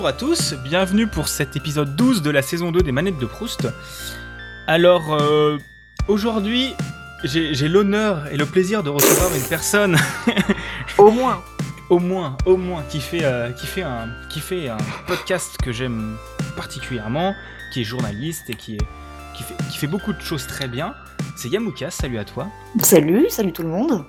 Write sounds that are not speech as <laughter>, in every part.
bonjour à tous, bienvenue pour cet épisode 12 de la saison 2 des manettes de Proust. Alors, euh, aujourd'hui, j'ai l'honneur et le plaisir de recevoir une personne. au moins. <laughs> Au moins, au moins, qui fait, euh, qui fait, un, qui fait un podcast que j'aime particulièrement, qui est journaliste et qui, est, qui, fait, qui fait beaucoup de choses très bien. C'est Yamouka, salut à toi. Salut, salut tout le monde.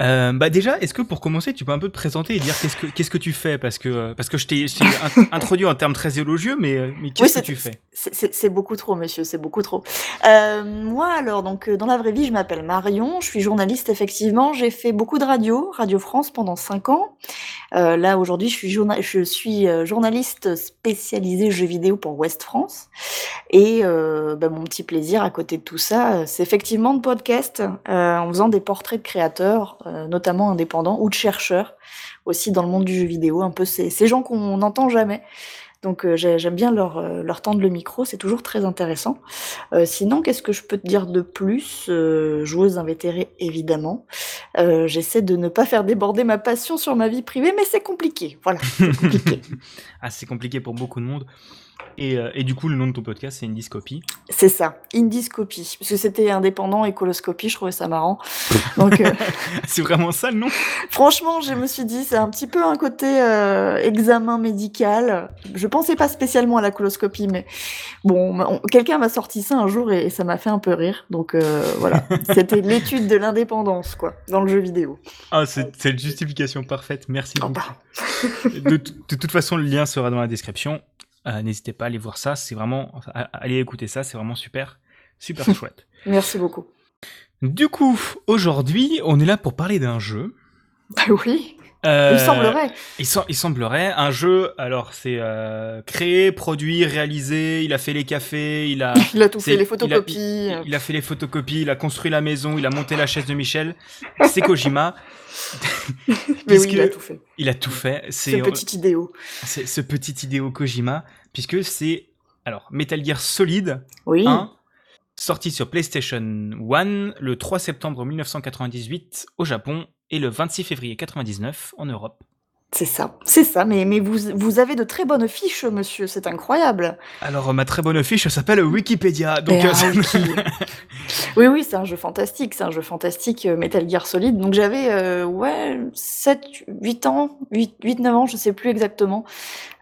Euh, bah déjà, est-ce que pour commencer, tu peux un peu te présenter et dire qu'est-ce que qu'est-ce que tu fais? Parce que parce que je t'ai <laughs> introduit en termes très élogieux, mais euh, mais qu'est-ce que tu fais? C'est beaucoup trop, monsieur, c'est beaucoup trop. Euh, moi alors, donc dans la vraie vie, je m'appelle Marion, je suis journaliste effectivement. J'ai fait beaucoup de radio, Radio France pendant cinq ans. là aujourd'hui, je suis je suis journaliste spécialisé jeux vidéo pour Ouest France. Et bah, mon petit plaisir à côté de tout ça, c'est effectivement de podcast en faisant des portraits de créateurs euh, notamment indépendants, ou de chercheurs aussi dans le monde du jeu vidéo, un peu ces, gens qu'on n'entend jamais. Donc euh, j'aime bien leur, euh, leur tendre le micro, c'est toujours très intéressant. sinon, qu'est-ce que je peux te dire de plus? Joueuse invétérée, évidemment. J'essaie de ne pas faire déborder ma passion sur ma vie privée, mais c'est compliqué. Voilà, compliqué. <laughs> ah, c'est compliqué pour beaucoup de monde. Euh, et, du coup, le nom de ton podcast, c'est Indiscopie. C'est ça, Indiscopie. Parce que c'était indépendant et coloscopie, je trouvais ça marrant. Donc, euh, <laughs> c'est vraiment ça le nom? Franchement, je me suis dit, c'est un petit peu un côté euh, examen médical. Je pensais pas spécialement à la coloscopie, mais bon, quelqu'un m'a sorti ça un jour et, ça m'a fait un peu rire. Donc voilà, <laughs> c'était l'étude de l'indépendance, quoi, dans le jeu vidéo. Ah, c'est une justification parfaite. Merci beaucoup. de toute façon, le lien sera dans la description. Euh, n'hésitez pas à aller voir ça, c'est vraiment, allez écouter ça, c'est vraiment super, super <laughs> chouette. Merci beaucoup. Du coup, aujourd'hui, on est là pour parler d'un jeu. Ah oui. Euh, il semblerait. Il, semblerait. Un jeu, alors c'est euh, créé, produit, réalisé, il a fait les cafés, il a... <laughs> il a tout fait, les photocopies. Il a, fait les photocopies, il a construit la maison, il a monté la chaise de Michel. C'est Kojima. <laughs> Mais oui, il a tout fait. Il a tout fait. C'est ce petit idéo. C'est ce petit idéo Kojima, puisque c'est alors Metal Gear Solid oui. 1, sorti sur PlayStation 1 le 3 septembre 1998 au Japon et le 26 février 99 en Europe. C'est ça, c'est ça, mais, mais vous, vous avez de très bonnes fiches, monsieur, c'est incroyable. Alors, ma très bonne fiche s'appelle Wikipédia. Donc, ben, euh, <laughs> <laughs> oui, oui, c'est un jeu fantastique, c'est un jeu fantastique euh, Metal Gear Solid. Donc, j'avais, euh, ouais, 7, 8 ans, 8, 8, 9 ans, je sais plus exactement,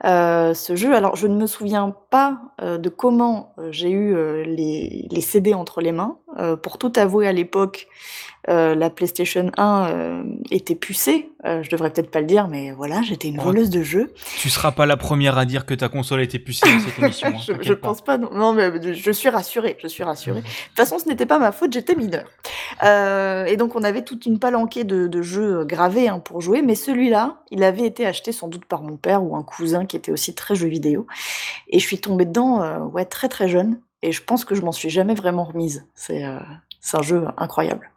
ce jeu. Alors, je ne me souviens pas de comment j'ai eu les, les CD entre les mains. pour tout avouer, à l'époque, euh, la PlayStation 1 euh, était pucée. Euh, je devrais peut-être pas le dire, mais voilà, j'étais une voleuse de jeux. Tu seras pas la première à dire que ta console était pucée dans cette émission. Hein, <laughs> je, je pense pas. Non. mais je suis rassurée. Je suis rassurée. De toute façon, ce n'était pas ma faute. J'étais mineure. et donc, on avait toute une palanquée de, jeux gravés hein, pour jouer, mais celui-là, il avait été acheté sans doute par mon père ou un cousin qui était aussi très jeu vidéo. Et je suis tombée dedans, ouais, très très jeune. Et je pense que je m'en suis jamais vraiment remise. C'est un jeu incroyable.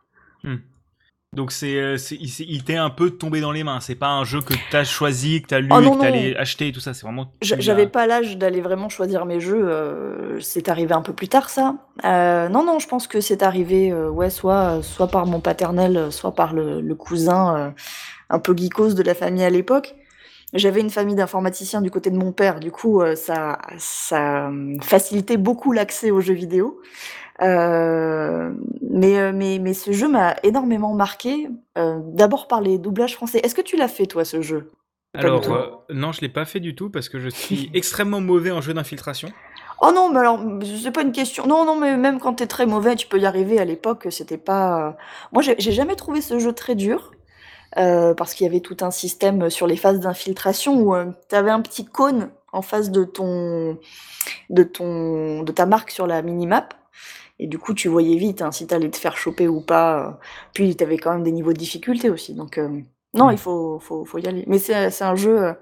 Hmm. Donc c'est, euh, il, t'est un peu tombé dans les mains. C'est pas un jeu que t'as choisi, que t'as lu, oh que t'allais acheter, tout ça. C'est vraiment. J'avais pas l'âge d'aller vraiment choisir mes jeux. Euh, c'est arrivé un peu plus tard, ça. Euh, non, non, je pense que c'est arrivé, ouais, soit, soit par mon paternel, soit par le, cousin un peu geekos de la famille à l'époque. J'avais une famille d'informaticiens du côté de mon père, du coup, ça, ça facilitait beaucoup l'accès aux jeux vidéo. Euh, mais, euh, mais, mais ce jeu m'a énormément marqué, euh, d'abord par les doublages français. Est-ce que tu l'as fait, toi, ce jeu? Alors, non, je l'ai pas fait du tout parce que je suis <laughs> extrêmement mauvais en jeu d'infiltration. Oh non, mais alors, c'est pas une question. Non, non, mais même quand t'es très mauvais, tu peux y arriver. À l'époque, c'était pas. Moi, j'ai jamais trouvé ce jeu très dur. parce qu'il y avait tout un système sur les phases d'infiltration où tu avais un petit cône en face de ton, de ton, de ta marque sur la minimap. Et du coup, tu voyais vite hein, si t'allais te faire choper ou pas. Euh. Puis, t'avais quand même des niveaux de difficulté aussi. Donc, euh, non, il faut, faut, faut, y aller. Mais c'est un jeu. Euh,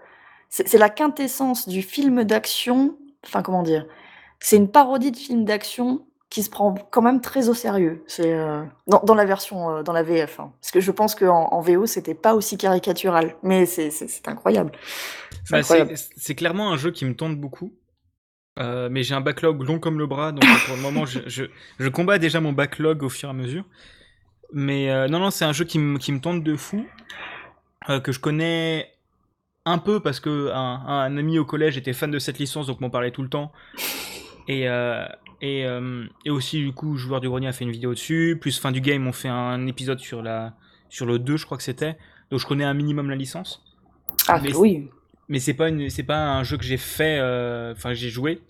c'est la quintessence du film d'action. Enfin, comment dire C'est une parodie de film d'action qui se prend quand même très au sérieux. C'est dans, dans, la version, dans la VF. Hein. Parce que je pense qu'en en VO, c'était pas aussi caricatural. Mais c'est incroyable. Bah, c'est clairement un jeu qui me tente beaucoup. Euh, mais j'ai un backlog long comme le bras, donc pour le moment, je, je, je, combats déjà mon backlog au fur et à mesure. Mais euh, non, non, c'est un jeu qui, me tente de fou, euh, que je connais un peu parce que un, ami au collège était fan de cette licence, donc m'en parlait tout le temps. Et, et, et, aussi, du coup, Joueur du Grenier a fait une vidéo dessus. Plus fin du game, on fait un épisode sur, la, sur le 2, je crois que c'était. Donc je connais un minimum la licence. Ah mais, oui. Mais c'est pas, une, pas un jeu que j'ai fait, euh, enfin j'ai joué.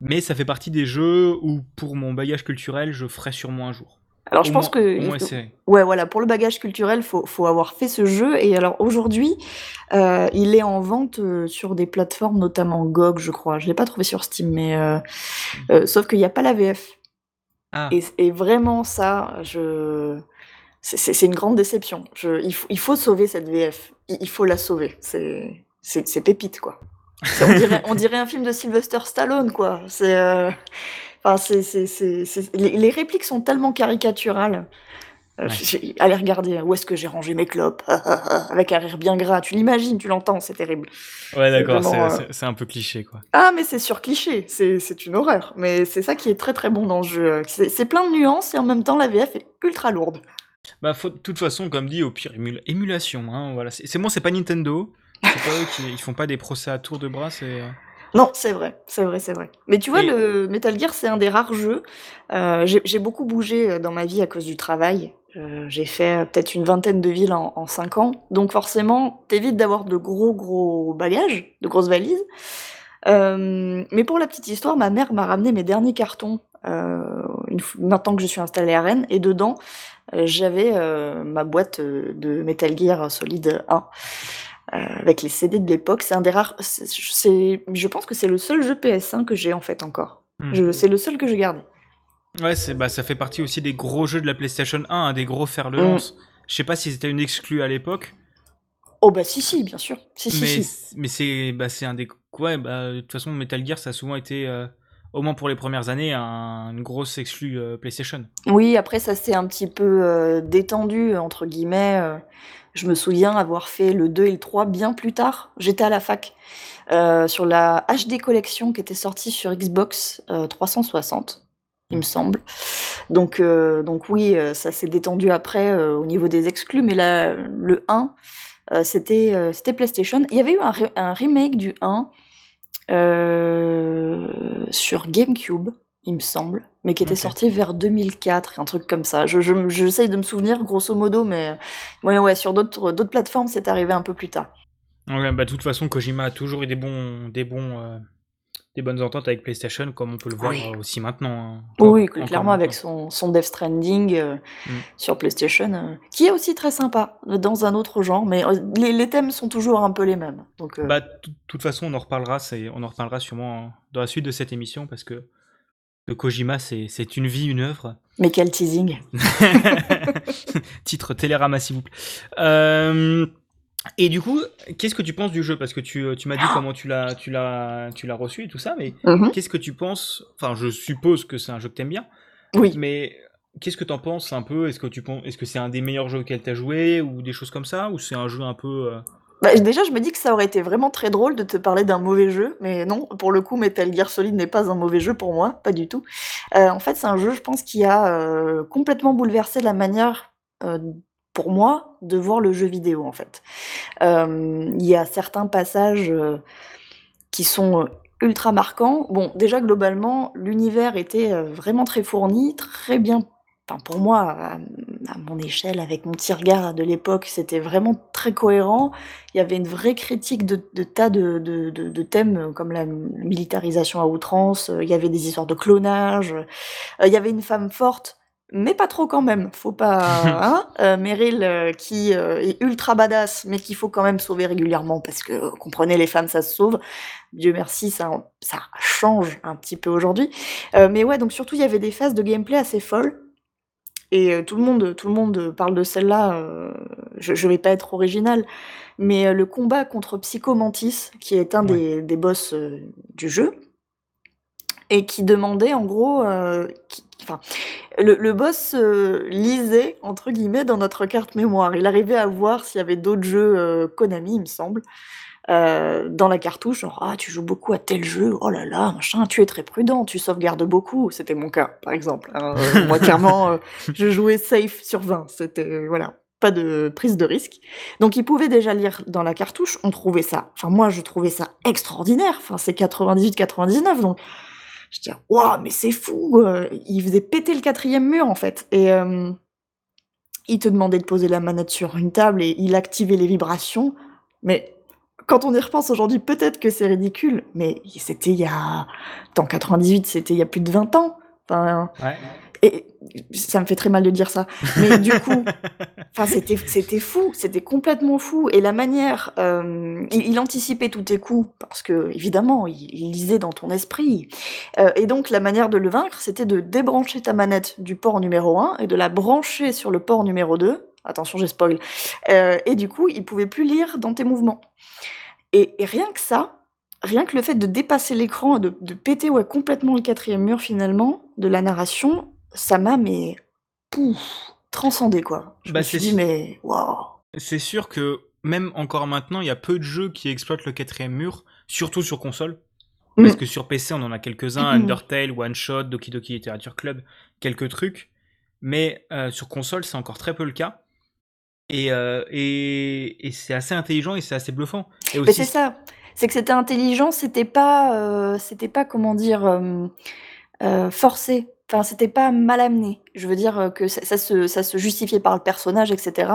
Mais ça fait partie des jeux où, pour mon bagage culturel, je ferai sûrement un jour. Alors je pense que ouais voilà pour le bagage culturel faut faut avoir fait ce jeu. Et alors aujourd'hui euh, il est en vente euh, sur des plateformes notamment GOG je crois. Je l'ai pas trouvé sur Steam mais euh, sauf qu'il n'y a pas la VF ah. et, vraiment ça je c'est une grande déception. Je, il, faut, il faut sauver cette VF il, faut la sauver. C'est c'est pépite quoi on dirait, on dirait un film de Sylvester Stallone quoi c'est Enfin, c'est, c'est, c'est, les, les, répliques sont tellement caricaturales. Euh, allez regarder, où est-ce que j'ai rangé mes clopes? Avec un rire bien gras. Tu l'imagines, tu l'entends, c'est terrible. Ouais, d'accord, euh, c'est, un peu cliché, quoi. Ah, mais c'est sur cliché, c'est, c'est une horreur. Mais c'est ça qui est très très bon dans le jeu. C'est, plein de nuances et en même temps, la VF est ultra lourde. Bah, de toute façon, comme dit, au pire, émulation. Hein, voilà. C'est, moi, c'est pas Nintendo. C'est pas eux qui ils font pas des procès à tour de bras, c'est. Euh, non, c'est vrai, c'est vrai, c'est vrai. Mais tu vois, le Metal Gear, c'est un des rares jeux. Euh, j'ai beaucoup bougé euh, dans ma vie à cause du travail. Euh, j'ai fait peut-être une vingtaine de villes en, en 5 ans. Donc forcément, t'évites d'avoir de gros, gros bagages, de grosses valises. mais pour la petite histoire, ma mère m'a ramené mes derniers cartons une, maintenant que je suis installée à Rennes. Et dedans, j'avais ma boîte de Metal Gear Solid 1. Euh, avec les CD de l'époque. C'est un des rares. je pense que c'est le seul jeu PS1 que j'ai en fait encore. Hmm. C'est le seul que j'ai gardé. Ouais, bah, ça fait partie aussi des gros jeux de la PlayStation 1, un des gros fer le hmm. lance. Je sais pas si c'était une exclue à l'époque. Oh bah si si bien sûr. Si, mais si, mais c'est bah, c'est un des ouais bah de toute façon Metal Gear ça a souvent été euh, au moins pour les premières années un, une grosse exclue euh, PlayStation. Oui après ça s'est un petit peu détendu entre guillemets. Je me souviens avoir fait le 2 et le 3 bien plus tard. J'étais à la fac. Euh, sur la HD collection qui était sortie sur Xbox 360, euh, il me semble. Donc, euh, donc oui, ça s'est détendu après au niveau des exclus, mais là, le 1, c'était c'était PlayStation. Il y avait eu un, un remake du 1 sur GameCube il me semble, mais qui était sorti vers 2004, un truc comme ça. Je, j'essaye de me souvenir grosso modo, mais ouais, ouais, sur d'autres, d'autres plateformes, c'est arrivé un peu plus tard. Ouais, bah, de toute façon, Kojima a toujours eu des bons, des bons, euh, des bonnes ententes avec PlayStation, comme on peut le voir aussi maintenant. Hein. oui, clairement avec son, son Death Stranding euh, mm. sur PlayStation, euh, qui est aussi très sympa dans un autre genre, mais les, les thèmes sont toujours un peu les mêmes. Donc, bah, de toute façon, on en reparlera, c'est, on en reparlera sûrement dans la suite de cette émission parce que Kojima, c'est une vie, une œuvre. Mais quel teasing <laughs> Titre Télérama, s'il vous plaît. Euh, et du coup, qu'est-ce que tu penses du jeu? Parce que tu, tu m'as dit comment tu l'as tu l'as tu l'as reçu et tout ça, mais mhm. qu'est-ce que tu penses? Enfin, je suppose que c'est un jeu que t'aimes bien. Oui. Mais qu'est-ce que t'en penses un peu? Est-ce que tu penses Est-ce que c'est un des meilleurs jeux auxquels t'as joué ou des choses comme ça? Ou c'est un jeu un peu euh, bah, déjà, je me dis que ça aurait été vraiment très drôle de te parler d'un mauvais jeu, mais non, pour le coup, Metal Gear Solid n'est pas un mauvais jeu pour moi, pas du tout. Euh, en fait, c'est un jeu, je pense, qui a euh, complètement bouleversé la manière, euh, pour moi, de voir le jeu vidéo, en fait. Il y a certains passages qui sont ultra marquants. Bon, déjà, globalement, l'univers était vraiment très fourni, très bien enfin pour moi, à, mon échelle, avec mon petit regard de l'époque, c'était vraiment très cohérent. Il y avait une vraie critique de, tas de, de, thèmes comme la militarisation à outrance, il y avait des histoires de clonage, euh, il y avait une femme forte, mais pas trop quand même. Faut pas, <laughs> hein euh, Meryl euh, qui est ultra badass, mais qu'il faut quand même sauver régulièrement parce que comprenez, les femmes ça se sauve. Dieu merci, ça, ça change un petit peu aujourd'hui. mais ouais, donc surtout il y avait des phases de gameplay assez folles et euh, tout le monde, tout le monde parle de celle-là. Euh, je, ne vais pas être original, mais euh, le combat contre Psychomantis, qui est un des, des boss du jeu, et qui demandait en gros, enfin, le, le boss lisait entre guillemets dans notre carte mémoire. Il arrivait à voir s'il y avait d'autres jeux Konami, il me semble. Euh, dans la cartouche, genre ah tu joues beaucoup à tel jeu, oh là là, machin, tu es très prudent, tu sauvegardes beaucoup. C'était mon cas, par exemple. Hein. <laughs> Euh, moi clairement, euh, je jouais safe sur 20. C'était voilà, pas de prise de risque. Donc il pouvait déjà lire dans la cartouche, on trouvait ça, enfin moi je trouvais ça extraordinaire, enfin c'est 98-99, donc je dis waouh mais c'est fou, euh, il faisait péter le quatrième mur en fait, et euh, il te demandait de poser la manette sur une table et il activait les vibrations, mais quand on y repense aujourd'hui, peut-être que c'est ridicule, mais c'était il y a... Dans 98, c'était il y a plus de 20 ans. Enfin, Ouais. et ça me fait très mal de dire ça. Mais du coup, <laughs> enfin, c'était, c'était fou, c'était complètement fou. Et la manière, euh, il, il anticipait tous tes coups, parce que, évidemment, il, il lisait dans ton esprit. Euh, et donc, la manière de le vaincre, c'était de débrancher ta manette du port numéro 1 et de la brancher sur le port numéro 2. Attention, j'ai spoil. Euh, et du coup, il pouvait plus lire dans tes mouvements. Et, et rien que ça, rien que le fait de dépasser l'écran, de, de péter ouais, complètement le quatrième mur finalement de la narration, ça m'a mais pouf, transcendé quoi. Je Bah, me suis dit mais waouh. C'est sûr que même encore maintenant, il y a peu de jeux qui exploitent le quatrième mur, surtout sur console. Parce Mm. que sur PC, on en a quelques-uns, Mhm. Undertale, One Shot, Doki Doki Literature Club, quelques trucs. Mais euh, sur console, c'est encore très peu le cas. Et, euh, et, et c'est assez intelligent et c'est assez bluffant. Et Mais aussi, c'est ça, c'est que c'était intelligent, c'était pas, euh, c'était pas comment dire euh, euh, forcé. Enfin, c'était pas mal amené. Je veux dire que ça, ça se, ça se justifiait par le personnage, etc.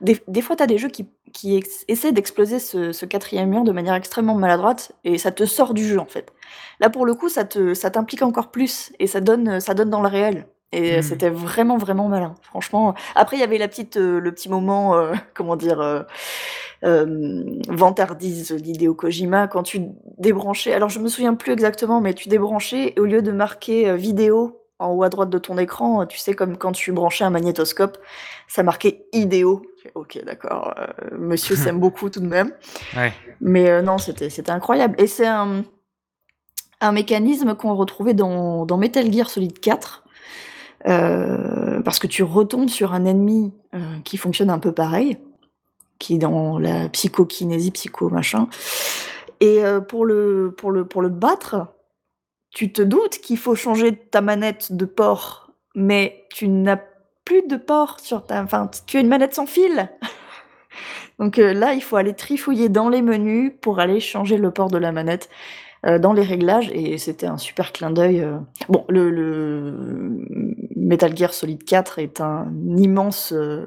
Des, des fois, t'as des jeux qui, qui ex- essaient d'exploser ce, ce quatrième mur de manière extrêmement maladroite et ça te sort du jeu en fait. Là, pour le coup, ça te, ça t'implique encore plus et ça donne, ça donne dans le réel. Et euh, Mhm. c'était vraiment, vraiment malin. Franchement. Après, il y avait la petite, euh, le petit moment, euh, <laughs> comment dire, euh, vantardise d'Hideo Kojima quand tu débranchais. Alors, je me souviens plus exactement, mais tu débranchais et au lieu de marquer vidéo en haut à droite de ton écran, tu sais, comme quand tu branchais un magnétoscope, ça marquait Ideo. Ok, d'accord. monsieur s'aime <laughs> beaucoup tout de même. ouais. Mais non, c'était c'était incroyable. Et c'est un, un mécanisme qu'on retrouvait dans, dans Metal Gear Solid 4. Euh, parce que tu retombes sur un ennemi euh, qui fonctionne un peu pareil, qui est dans la psychokinésie, psycho machin. Et euh, pour, le, pour, le, pour le battre, tu te doutes qu'il faut changer ta manette de port, mais tu n'as plus de port sur ta. Enfin, tu as une manette sans fil. <laughs> Donc là, il faut aller trifouiller dans les menus pour aller changer le port de la manette dans les réglages. Et c'était un super clin d'œil. euh. Bon, le, le Metal Gear Solid 4 est un immense euh,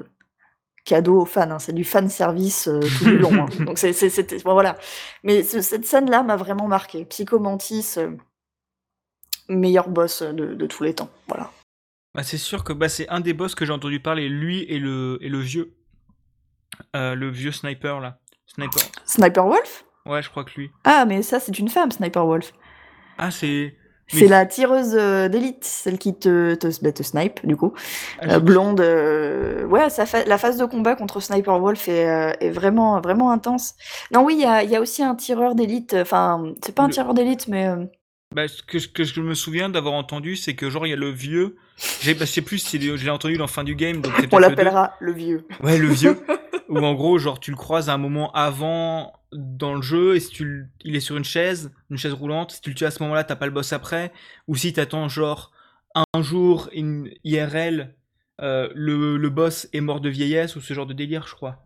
cadeau aux fans. hein. C'est du fan service euh, tout du long. hein. <laughs> Donc c'était bon, voilà. Mais ce- cette scène-là m'a vraiment marqué. Psycho Mantis, euh, meilleur boss de, de tous les temps. Voilà. Bah, c'est sûr que bah, c'est un des boss que j'ai entendu parler, lui et le, et le vieux. Euh, le vieux sniper là. Sniper. Sniper Wolf? Ouais, je crois que lui. Ah, mais ça, c'est une femme, Sniper Wolf. Ah, c'est. C'est Oui. la tireuse euh, d'élite, celle qui te, te, bah, te snipe, du coup. Ah, Euh, blonde. euh, Ouais, ça fa- la phase de combat contre Sniper Wolf est, euh, est vraiment, vraiment intense. Non, oui, il y a, il y a aussi un tireur d'élite. Enfin, c'est pas un Le- tireur d'élite, mais. euh, Bah, ce que, je me souviens d'avoir entendu, c'est que genre il y a le vieux. j'ai- Bah, je sais plus si je l'ai entendu dans fin du game, donc <laughs> on le l'appellera le vieux. Ouais, le vieux. <laughs> Où en gros, genre, tu le croises à un moment avant dans le jeu, et si tu il est sur une chaise, une chaise roulante, si tu le tues à ce moment-là, t'as pas le boss après. Ou si t'attends, genre, un jour, une IRL, euh, le, le boss est mort de vieillesse, ou ce genre de délire, je crois.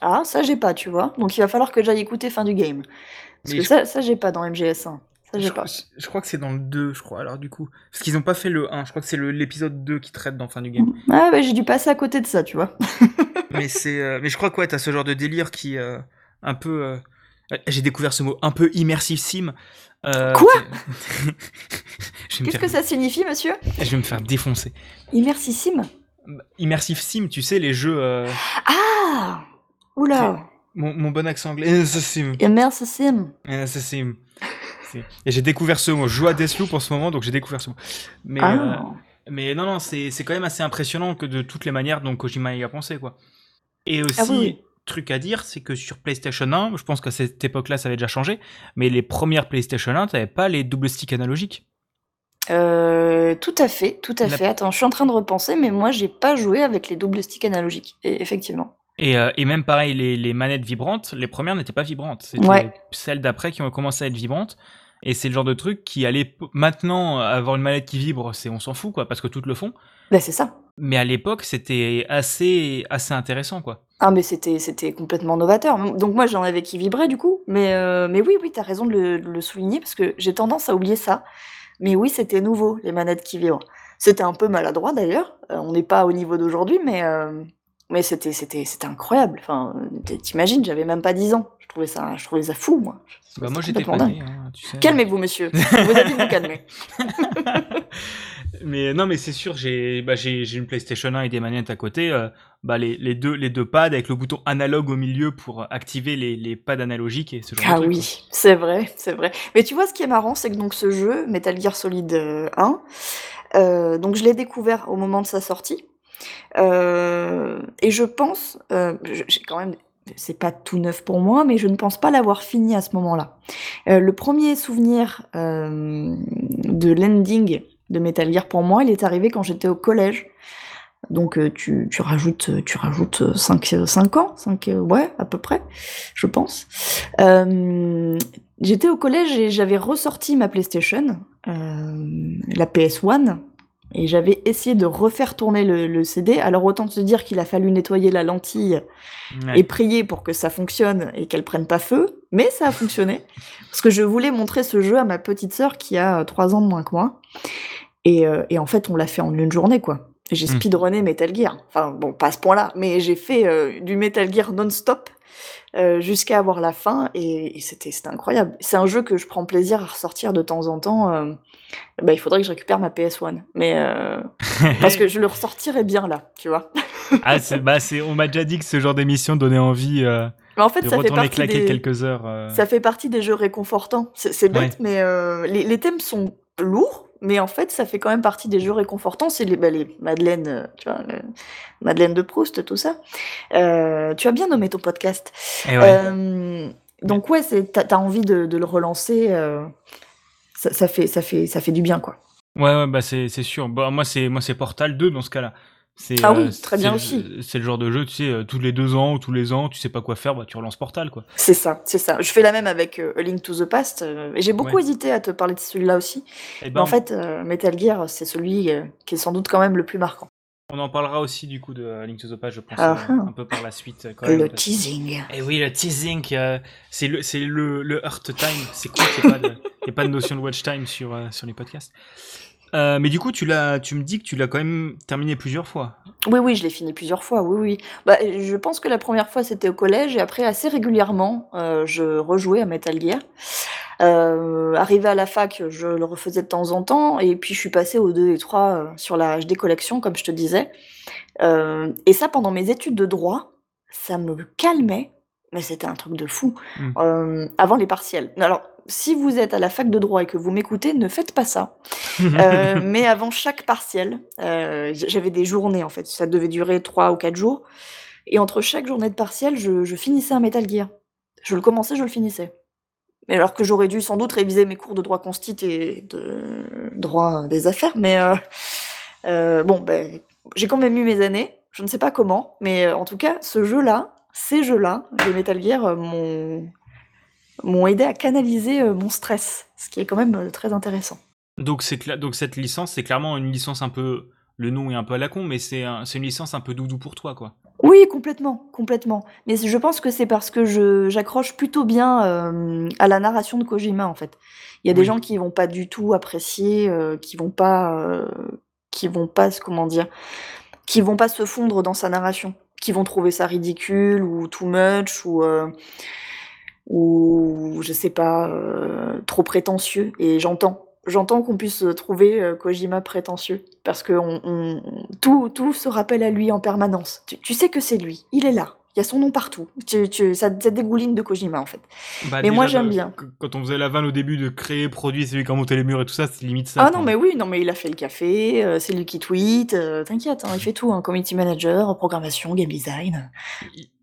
Ah, ça, j'ai pas, tu vois. Donc, il va falloir que j'aille écouter fin du game. Parce Mais que je- ça, ça j'ai pas dans MGS1. Ça, Je, crois que c'est dans le 2, je crois, alors du coup. Parce qu'ils ont pas fait le 1, je crois que c'est l'épisode 2 qui traite dans fin du game. Ah, bah, j'ai dû passer à côté de ça, tu vois. <laughs> mais c'est euh, mais je crois que ouais t'as ce genre de délire qui euh, un peu euh, j'ai découvert ce mot un peu immersive sim Euh, Quoi <laughs> Qu'est-ce faire, que ça signifie, monsieur? Je vais me faire défoncer. Immersissime? Immersive sim tu sais les jeux Ah! Oula! Mon, mon bon accent anglais. Immersive sim Et j'ai découvert ce mot je joue à Deathloop en ce moment donc j'ai découvert ce mot mais Ah. euh, mais non non c'est quand même assez impressionnant que de toutes les manières dont Kojima y a pensé quoi et aussi Ah oui, oui. truc à dire, c'est que sur PlayStation 1, je pense qu'à cette époque-là, ça avait déjà changé, mais les premières PlayStation 1, t'avais pas les double sticks analogiques. Euh, tout à fait, tout à La- fait. Attends, je suis en train de repenser, mais moi, j'ai pas joué avec les doubles sticks analogiques. Et effectivement. Et, euh, et même pareil, les, les manettes vibrantes, les premières n'étaient pas vibrantes. C'était Ouais. celles d'après qui ont commencé à être vibrantes. Et c'est le genre de truc qui allait maintenant avoir une manette qui vibre, c'est on s'en fout quoi, parce que toutes le font. Ben c'est ça. Mais à l'époque, c'était assez assez intéressant quoi. Ah mais c'était c'était complètement novateur. Donc moi j'en avais qui vibraient du coup, mais euh, mais oui oui t'as raison de le, de le souligner parce que j'ai tendance à oublier ça. Mais oui c'était nouveau les manettes qui vibrent. C'était un peu maladroit d'ailleurs. Euh, on n'est pas au niveau d'aujourd'hui, mais euh, mais c'était c'était c'était incroyable. Enfin t'imagines j'avais même pas 10 ans. Je trouvais ça je trouvais ça fou moi. Bah moi j'étais pas né, hein, tu sais. Calmez-vous monsieur. Vous avez vous calmer. Mais non, mais c'est sûr, j'ai bah, j'ai une PlayStation 1 et des manettes à côté. euh, bah les, les deux les deux pads avec le bouton analogue au milieu pour activer les, les pads analogiques et ce genre Ah de oui, c'est vrai, c'est vrai. Mais tu vois, ce qui est marrant, c'est que donc ce jeu, Metal Gear Solid euh, 1, euh, donc je l'ai découvert au moment de sa sortie. Euh, et je pense, euh, j'ai quand même, c'est pas tout neuf pour moi, mais je ne pense pas l'avoir fini à ce moment-là. Euh, le premier souvenir de l'ending de Metal Gear pour moi, il est arrivé quand j'étais au collège. Donc tu, rajoutes tu rajoutes 5, 5 ans, 5, ouais, à peu près, je pense. J'étais au collège et j'avais ressorti ma PlayStation, la PS1, et j'avais essayé de refaire tourner le, le CD. Alors autant te dire qu'il a fallu nettoyer la lentille Ouais. et prier pour que ça fonctionne et qu'elle prenne pas feu, mais ça a fonctionné. <laughs> Parce que je voulais montrer ce jeu à ma petite sœur qui a 3 ans de moins que moi. Et, euh, et en fait, on l'a fait en une journée, quoi. J'ai Hmm. speedrunné Metal Gear. Enfin, bon, pas à ce point-là, mais j'ai fait euh, du Metal Gear non-stop euh, jusqu'à avoir la fin et, et c'était c'était incroyable. C'est un jeu que je prends plaisir à ressortir de temps en temps. Bah, il faudrait que je récupère ma PS1. Mais euh, <laughs> parce que je le ressortirais bien là, tu vois. ah, c'est- bah, c'est, on m'a déjà dit que ce genre d'émission donnait envie euh, Mais en fait, de ça fait retourner partie claquer des... quelques heures. euh. Ça fait partie des jeux réconfortants. C'est c'est bête, mais les, les thèmes sont lourds, mais en fait, ça fait quand même partie des jeux réconfortants. C'est les, bah, les Madeleine, tu vois, le- Madeleine de Proust, tout ça. Tu as bien nommé ton podcast. Eh ouais. Donc ouais, c'est- t'as as envie de, de le relancer. Euh, ça, ça fait, ça fait, ça fait du bien, quoi. Ouais, ouais, bah c'est, sûr. Bah, moi, c'est, moi, c'est Portal 2 dans ce cas-là. Ah euh, oui, très bien aussi. C'est le genre de jeu, tu sais, euh, tous les deux ans ou tous les ans, tu sais pas quoi faire, bah tu relances Portal, quoi. C'est ça, c'est ça. Je fais la même avec euh, A Link to the Past. euh, et j'ai beaucoup Ouais. hésité à te parler de celui-là aussi. Et Mais ben, en fait, euh, Metal Gear, c'est celui euh, qui est sans doute quand même le plus marquant. On en parlera aussi du coup de Link to the Past, je pense, Ah, euh, un peu par la suite. euh, Quand même, Le parce- teasing. Et oui, le teasing, euh, c'est le, c'est le, le Earth Time. C'est cool qu'il n'y ait, pas de- pas notion de watch time sur, euh, sur les podcasts. Mais du coup, tu l'as, tu me dis que tu l'as quand même terminé plusieurs fois. Oui, oui, je l'ai fini plusieurs fois, oui, oui. Bah, je pense que la première fois, c'était au collège, et après, assez régulièrement, je rejouais à Metal Gear. Euh, arrivé à la fac, je le refaisais de temps en temps, et puis je suis passée aux 2 et 3 euh, sur la HD Collection, comme je te disais. Euh, et ça, pendant mes études de droit, ça me calmait, mais c'était un truc de fou. Mm. Euh, avant les partiels. Alors, si vous êtes à la fac de droit et que vous m'écoutez, ne faites pas ça. <laughs> Euh, mais avant chaque partiel, euh, j'avais des journées en fait. Ça devait durer trois ou quatre jours. Et entre chaque journée de partiel, je, je finissais un Metal Gear. Je le commençais, je le finissais. Mais alors que j'aurais dû sans doute réviser mes cours de droit constit et de droit des affaires. Mais euh, euh, bon, ben, j'ai quand même eu mes années. Je ne sais pas comment, mais euh, en tout cas, ce jeu-là, ces jeux-là, de Metal Gear, m'ont aidé à canaliser mon stress, ce qui est quand même très intéressant. donc, cette licence, c'est clairement une licence un peu, le nom est un peu à la con, mais c'est une licence un peu doudou pour toi, quoi. Oui, complètement, complètement. Mais je pense que c'est parce que je j'accroche plutôt bien euh, à la narration de Kojima en fait. Il y a des Oui. gens qui vont pas du tout apprécier, euh, qui vont pas, euh, qui vont pas, comment dire, qui vont pas se fondre dans sa narration, qui vont trouver ça ridicule ou too much ou euh, ou je sais pas, euh, trop prétentieux. Et j'entends, j'entends qu'on puisse trouver euh, Kojima prétentieux parce que on, on- tout, tout se rappelle à lui en permanence. Tu, tu sais que c'est lui, il est là. Il y a son nom partout. Tu, tu- ça, ça dégouline de Kojima en fait. Bah, Mais moi, j'aime bien. qu- Quand on faisait la vanne au début de créer, produit, c'est lui qui a monté les murs et tout ça, c'est limite ça. ah non mais oui, non mais il a fait le café, euh, c'est lui qui tweet. euh, T'inquiète, hein, il fait tout. Hein, community manager, programmation, game design.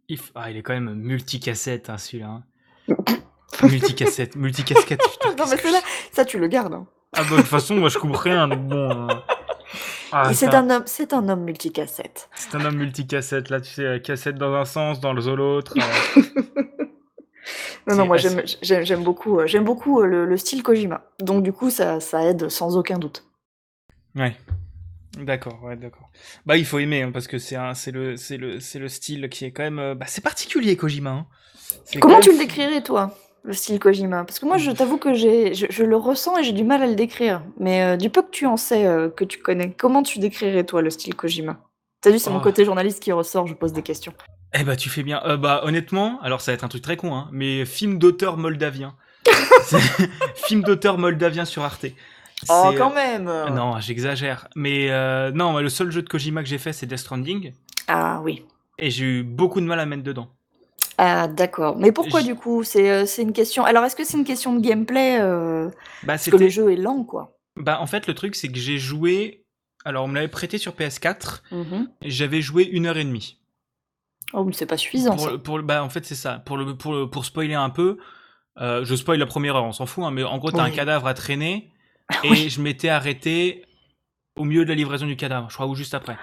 Il, ah, il est quand même multicassette, hein, celui-là. hein. <laughs> multicassette, multicasquette. non mais là, ça tu le gardes. Hein. Ah bah, de toute façon, moi je coupe rien, donc bon. euh, ah, c'est un homme, c'est un homme multicassette. c'est un homme multicassette, là, tu sais, euh, cassette dans un sens, dans le l'autre. euh. <laughs> Non, non, moi j'aime beaucoup, j'aime beaucoup le, le, style Kojima. Donc du coup, ça, ça aide sans aucun doute. Ouais. D'accord, ouais, d'accord. Bah, il faut aimer, hein, parce que c'est c'est le, c'est le, c'est le style qui est quand même, euh, bah, c'est particulier, Kojima. Hein. Comment tu le décrirais, toi, le style Kojima Parce que moi, je t'avoue que j'ai, je, le ressens et j'ai du mal à le décrire. Mais euh, du peu que tu en sais, euh, que tu connais, comment tu décrirais, toi, le style Kojima? T'as vu, c'est mon oh. côté journaliste qui ressort, je pose des questions. Eh bah, tu fais bien. bah, honnêtement, alors ça va être un truc très con, hein, mais film d'auteur moldavien. <laughs> <laughs> film d'auteur moldavien sur Arte. Oh, quand même Non, j'exagère. Mais euh, non, le seul jeu de Kojima que j'ai fait, c'est Death Stranding. Ah oui. Et j'ai eu beaucoup de mal à mettre dedans. Ah d'accord. Mais pourquoi du coup? Euh, C'est une question. Alors est-ce que c'est une question de gameplay euh, bah, Parce que le jeu est lent quoi? Bah en fait le truc c'est que j'ai joué. Alors on me l'avait prêté sur PS4. Mm-hmm. J'avais joué une heure et demie. Oh mais c'est pas suffisant. Pour, ça. Pour, bah en fait c'est ça. Pour le pour pour spoiler un peu. je spoil la première heure, on s'en fout. Hein, mais en gros t'as un cadavre à traîner. <laughs> et je m'étais arrêté au milieu de la livraison du cadavre, je crois, ou juste après.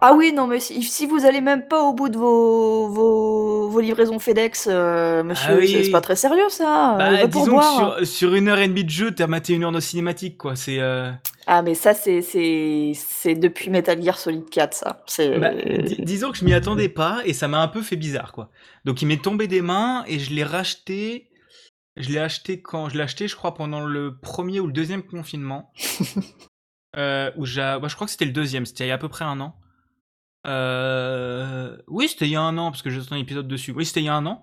Ah oui, non, mais si, vous allez même pas au bout de vos, vos, livraisons FedEx, euh, monsieur, ah c'est pas très sérieux ça. Bah, euh, disons que sur, une heure et demie de jeu, t'as maté une heure de cinématique, quoi. C'est. Euh, ah, mais ça, c'est, c'est, depuis Metal Gear Solid 4, ça. C'est... Bah, disons que je m'y attendais pas et ça m'a un peu fait bizarre, quoi. Donc il m'est tombé des mains et je l'ai racheté je l'ai acheté quand? Je l'ai acheté, je crois, pendant le premier ou le deuxième confinement. <laughs> euh, où bah, je crois que c'était le deuxième, c'était il y a à peu près un an. Euh... Oui, c'était il y a un an, parce que j'ai un épisode dessus. Oui, c'était il y a un an.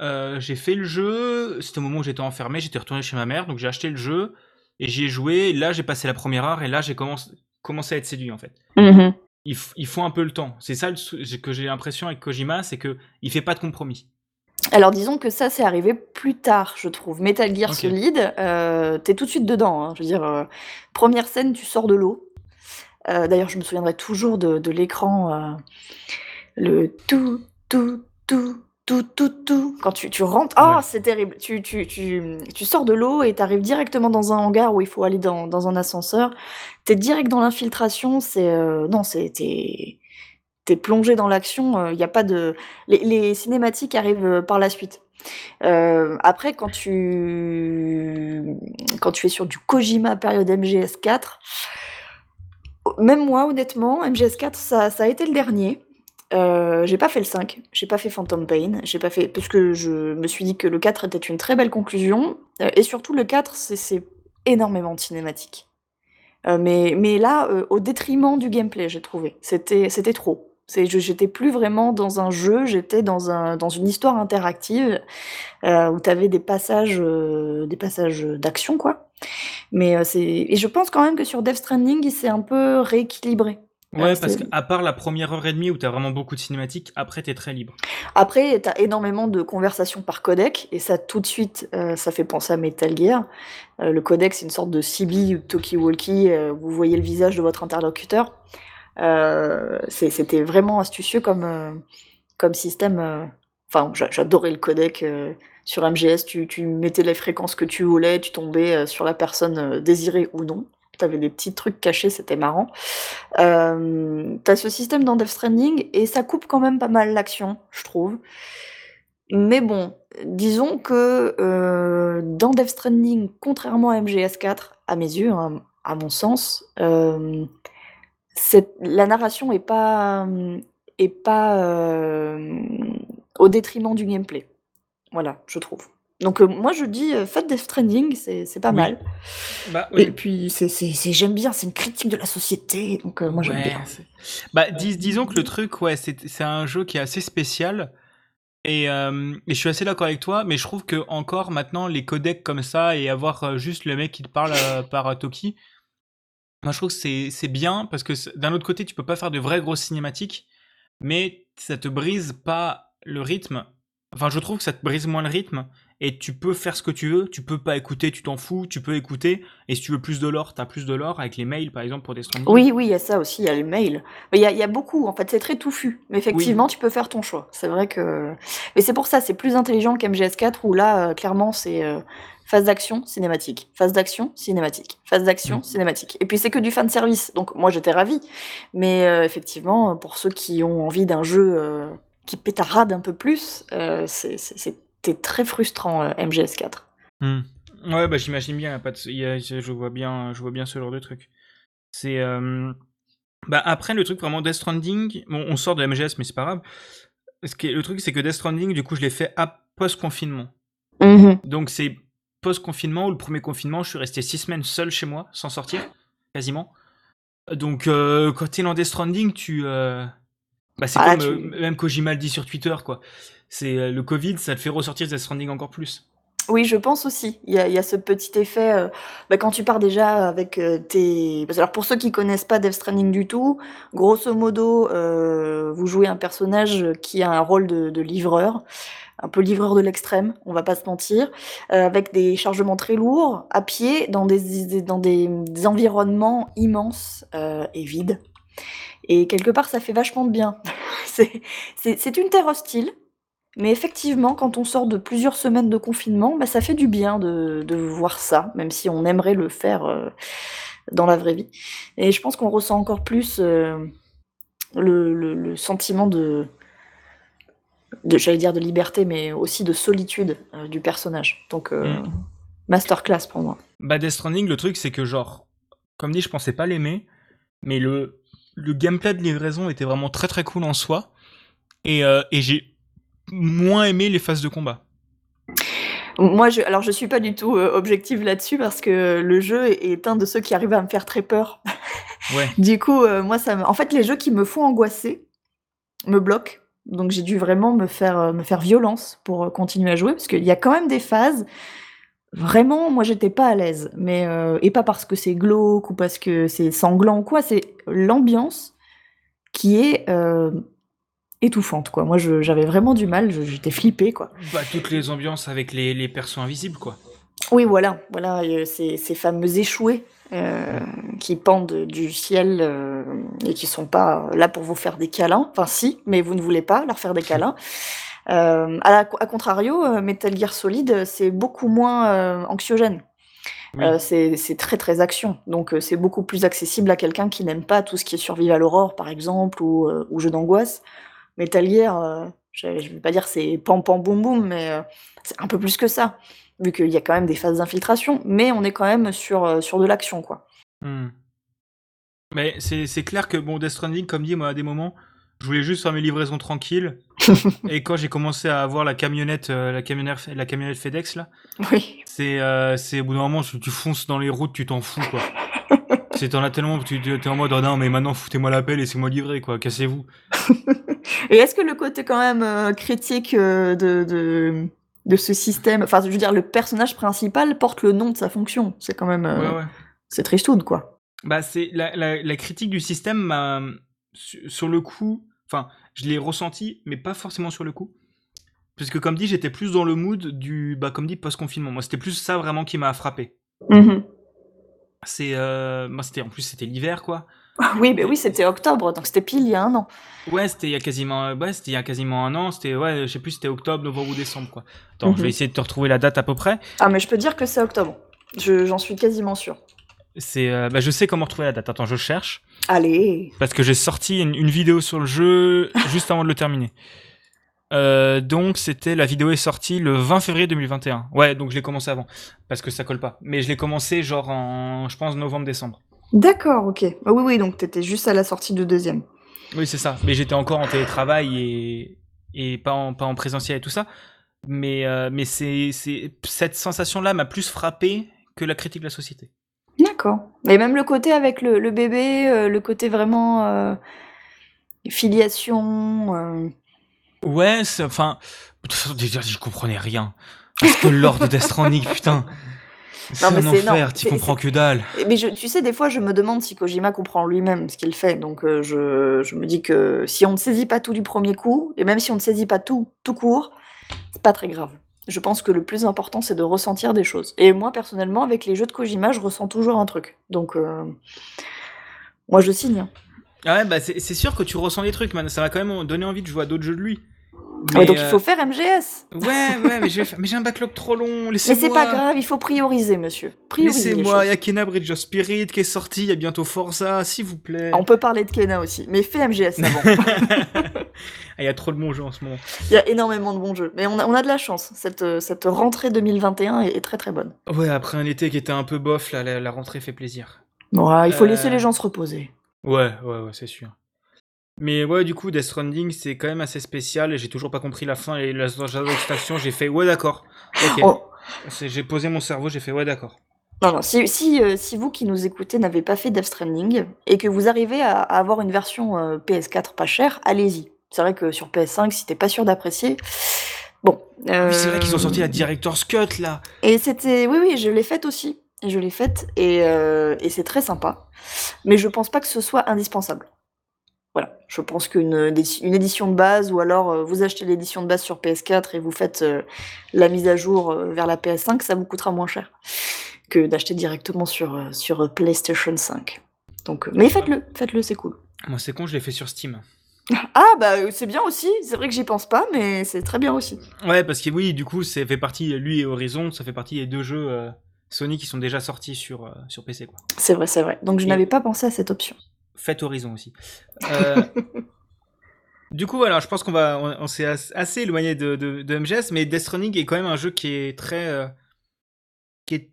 Euh, j'ai fait le jeu, c'était au moment où j'étais enfermé, j'étais retourné chez ma mère, donc j'ai acheté le jeu, et j'y ai joué, là j'ai passé la première heure, et là j'ai commencé, commencé à être séduit en fait. Mm-hmm. il, il, faut un peu le temps. C'est ça que j'ai l'impression avec Kojima, c'est que il fait pas de compromis. Alors disons que ça, c'est arrivé plus tard, je trouve. Metal Gear Solid, euh, t'es tout de suite dedans, hein. Je veux dire, euh, première scène, tu sors de l'eau. Euh, d'ailleurs, je me souviendrai toujours de l'écran, le tout, tout, tout, tout, tout, tout, quand tu tu rentres ah, c'est terrible! Tu tu tu tu sors de l'eau et tu arrives directement dans un hangar où il faut aller dans dans un ascenseur. Tu es direct dans l'infiltration, c'est, non, c'est t'es plongé dans l'action, il euh, y a pas de les cinématiques arrivent, euh, par la suite. Euh, après quand tu quand tu es sur du Kojima période MGS4 même moi honnêtement, MGS4 ça ça a été le dernier. j'ai pas fait le 5, j'ai pas fait Phantom Pain, j'ai pas fait parce que je me suis dit que le 4 était une très belle conclusion, et surtout le 4 c'est énormément de cinématiques. mais mais là, au détriment du gameplay, j'ai trouvé. C'était trop. J'étais plus vraiment dans un jeu, j'étais dans, un, dans une histoire interactive euh, où tu avais des passages, euh, des passages d'action, quoi. Mais euh, c'est, et je pense quand même que sur Death Stranding, il s'est un peu rééquilibré. Ouais, parce qu'à part la première heure et demie où tu as vraiment beaucoup de cinématiques, après tu es très libre. Après, tu as énormément de conversations par codec, et ça tout de suite, ça fait penser à Metal Gear. le codec, c'est une sorte de CB talkie-walkie, vous voyez le visage de votre interlocuteur. Euh, c'était vraiment astucieux comme, euh, comme système. Euh. Enfin, j'adorais le codec. Sur MGS, tu, mettais les fréquences que tu voulais, tu tombais sur la personne désirée ou non. Tu avais des petits trucs cachés, c'était marrant. Euh, tu as ce système dans Death Stranding et ça coupe quand même pas mal l'action, je trouve. Mais bon, disons que dans Death Stranding, contrairement à MGS4, à mes yeux, hein, à mon sens, la narration est pas, au détriment du gameplay. Voilà, je trouve. Donc moi je dis, faites Death Stranding, c'est pas mal. Bah, Et puis c'est j'aime bien, c'est une critique de la société, donc moi j'aime bien. Bah, disons que le truc, ouais, c'est un jeu qui est assez spécial et je suis assez d'accord avec toi, mais je trouve que encore maintenant les codecs comme ça et avoir, juste le mec qui te parle, par, Toki moi, je trouve que c'est bien parce que d'un autre côté, tu peux pas faire de vraies grosses cinématiques, mais ça te brise pas le rythme. Enfin, je trouve que ça te brise moins le rythme et tu peux faire ce que tu veux. Tu peux pas écouter, tu t'en fous. Tu peux écouter et si tu veux plus de lore, t'as plus de lore avec les mails par exemple pour des streams. Oui, oui, il y a ça aussi, il y a les mails. Il y a, y a beaucoup. En fait, c'est très touffu. Mais effectivement, tu peux faire ton choix. C'est vrai que. Mais c'est pour ça, c'est plus intelligent qu'MGS4 où là, euh, clairement, c'est euh, phase d'action, cinématique, phase d'action, cinématique, phase d'action, mmh. cinématique. Et puis c'est que du fan service, donc moi j'étais ravie. Mais euh, effectivement, pour ceux qui ont envie d'un jeu euh, qui pétarade un peu plus, euh, c'est c'était très frustrant euh, MGS4. Hmm. Ouais, bah j'imagine bien, pas de... je, vois bien, je vois bien ce genre de truc. C'est. Euh, bah après, le truc vraiment Death Stranding, bon, on sort de MGS, mais c'est pas grave. Ce qui le truc, c'est que Death Stranding, du coup, je l'ai fait à post-confinement. Mhm. Donc c'est post-confinement ou le premier confinement, je suis resté six semaines seul chez moi, sans sortir, quasiment. Donc euh, quand t'es dans Death Stranding, tu. Euh, bah, c'est ah, comme même Kojima le dit sur Twitter, quoi. C'est le Covid, ça te fait ressortir Death Stranding encore plus. Oui, je pense aussi. Il y a, ce petit effet, euh, bah, quand tu pars déjà avec euh, tes. alors pour ceux qui connaissent pas Death Stranding du tout, grosso modo, euh, vous jouez un personnage qui a un rôle de, livreur, un peu livreur de l'extrême, on va pas se mentir, avec des chargements très lourds, à pied, dans des, dans des, environnements immenses et vides. Et quelque part, ça fait vachement de bien. <laughs> c'est une terre hostile, mais effectivement, quand on sort de plusieurs semaines de confinement, bah, ça fait du bien de, de voir ça, même si on aimerait le faire euh, dans la vraie vie. Et je pense qu'on ressent encore plus euh, le, le, sentiment de, de j'allais dire de liberté, mais aussi de solitude euh, du personnage. Donc, mm. masterclass pour moi. Bah, Death Stranding, le truc, c'est que genre, comme dit, je pensais pas l'aimer, mais le, le gameplay de livraison était vraiment très très cool en soi. Et, et j'ai moins aimé les phases de combat. Moi, je, alors je suis pas du tout euh, objective là-dessus parce que le jeu est, un de ceux qui arrivent à me faire très peur. <laughs> Ouais. du coup, euh, moi, ça, me... en fait, les jeux qui me font angoisser me bloquent. Donc, j'ai dû vraiment me faire euh, me faire violence pour continuer à jouer parce qu'il y a quand même des phases. Vraiment, moi, j'étais pas à l'aise, mais et pas parce que c'est glauque ou parce que c'est sanglant ou quoi. C'est l'ambiance qui est étouffante, quoi. Moi, j'avais vraiment du mal, j'étais flippée, quoi. Bah, toutes les ambiances avec les, les persos invisibles, quoi. Oui, voilà, voilà, ces, ces fameux échoués euh, qui pendent du ciel euh, et qui sont pas là pour vous faire des câlins. Enfin, si, mais vous ne voulez pas leur faire des câlins. Euh, à, contrario, Metal Gear Solid, c'est beaucoup moins anxiogène. c'est très très action, donc c'est beaucoup plus accessible à quelqu'un qui n'aime pas tout ce qui est survival horror par exemple ou, ou jeu d'angoisse. Metal Gear, euh, je ne vais pas dire c'est pam pam boum boum, mais euh, c'est un peu plus que ça, vu qu'il y a quand même des phases d'infiltration, mais on est quand même sur, euh, sur de l'action, quoi. Hmm. Mais c'est clair que, bon, Death Stranding, comme dit, moi, à des moments, je voulais juste faire mes livraisons tranquilles. <laughs> et quand j'ai commencé à avoir la camionnette, la camionnette, la camionnette FedEx là, oui. c'est, c'est au bout d'un moment, tu, tu fonces dans les routes, tu t'en fous quoi. <laughs> c'est t'en as tellement, tu es en mode oh non mais maintenant foutez-moi l'appel, laissez-moi livrer quoi, cassez-vous. <laughs> Et est-ce que le côté quand même euh, critique euh, de, de, de, ce système, enfin je veux dire le personnage principal porte le nom de sa fonction, c'est quand même euh, ouais, c'est tristoun quoi? Bah c'est la, la, la, critique du système sur le coup, enfin je l'ai ressenti mais pas forcément sur le coup. Puisque comme dit j'étais plus dans le mood du bah comme dit post confinement. Moi c'était plus ça vraiment qui m'a frappé. Mm-hmm. C'est moi c'était en plus c'était l'hiver quoi. Oui, mais oui, c'était octobre, donc c'était pile il y a un an. Ouais, c'était il y a quasiment, ouais, c'était il y a quasiment un an. C'était, ouais, je sais plus, c'était octobre, novembre ou décembre, quoi. Attends, je vais mhm. essayer de te retrouver la date à peu près. Ah, mais je peux dire que c'est octobre. j'en suis quasiment sûr. C'est, euh, bah, je sais comment retrouver la date. Attends, je cherche. Allez. Parce que j'ai sorti une, vidéo sur le jeu juste avant de le terminer. Euh, donc c'était la vidéo est sortie le 20 février 2021. Ouais, donc je l'ai commencé avant parce que ça colle pas. Mais je l'ai commencé genre en, je pense novembre décembre. D'accord, OK. Ah oui, oui, donc tu étais juste à la sortie de deuxième. Oui, c'est ça. Mais j'étais encore en télétravail et, et pas, en, pas en présentiel et tout ça. Mais, euh, mais c'est, c'est, cette sensation-là m'a plus frappé que la critique de la société. D'accord. Et même le côté avec le, le bébé, euh, le côté vraiment euh, filiation. Ouais, enfin, de toute façon, déjà, je comprenais rien. Parce que Lord de Death Stranding, <laughs> putain. C'est un enfer, tu comprends que dalle. Mais je, tu sais, des fois, je me demande si Kojima comprend lui-même ce qu'il fait. Donc, euh, je, je, me dis que si on ne saisit pas tout du premier coup, et même si on ne saisit pas tout, tout court, c'est pas très grave. Je pense que le plus important, c'est de ressentir des choses. Et moi, personnellement, avec les jeux de Kojima, je ressens toujours un truc. Donc, euh, moi, je signe. Ah ouais, bah c'est sûr que tu ressens des trucs, man. Ça va quand même donner envie de jouer à d'autres jeux de lui. Ouais, donc Mais, il euh, faut faire MGS. Ouais, ouais, mais mais j'ai un backlog trop long. Mais Laissez-moi. c'est pas grave, il faut prioriser, monsieur. Laissez-moi. Il y a Kena Bridge of Spirit qui est sorti. Il y a bientôt Forza, s'il vous plaît. On peut parler de Kena aussi, mais fais MGS avant. <laughs> Ah, Il y a trop de bons jeux en ce moment. Il y a énormément de bons jeux. Mais on a, on a de la chance. Cette, euh, cette rentrée 2021 est, est très très bonne. Ouais, après un été qui était un peu bof, là, la, la rentrée fait plaisir. Ah, il faut Euh, laisser les gens se reposer. Ouais, ouais, ouais, c'est sûr. Mais ouais, du coup, Death Stranding, c'est quand même assez spécial. et J'ai toujours pas compris la fin et la station. J'ai fait ouais, d'accord. Oh, J'ai posé mon cerveau, j'ai fait ouais, d'accord. Non, non, si, si, euh, si vous qui nous écoutez n'avez pas fait Death Stranding et que vous arrivez à, à avoir une version euh, PS4 pas chère, allez-y. C'est vrai que sur PS5, si t'es pas sûr d'apprécier, bon. euh, c'est vrai qu'ils ont sorti la Director's Cut là. Et c'était, oui, oui, je l'ai faite aussi. Je l'ai faite et, euh, et c'est très sympa. Mais je pense pas que ce soit indispensable. Voilà, je pense qu'une édi- une édition de base ou alors euh, vous achetez l'édition de base sur PS4 et vous faites euh, la mise à jour euh, vers la PS5, ça vous coûtera moins cher que d'acheter directement sur, sur PlayStation 5. Donc, mais faites-le, faites-le, c'est cool. Moi, c'est con, je l'ai fait sur Steam. <laughs> Ah bah c'est bien aussi, c'est vrai que j'y pense pas, mais c'est très bien aussi. Ouais, parce que oui, du coup, ça fait partie, lui et Horizon, ça fait partie des deux jeux Sony qui sont déjà sortis sur, sur PC, quoi. C'est vrai, c'est vrai. Donc je Et- n'avais pas pensé à cette option. Faites Horizon aussi. Euh, <laughs> du coup, voilà, je pense qu'on va, on, on s'est as- assez éloigné de, de, de MGS, mais Death Running est quand même un jeu qui est très, euh, qui est,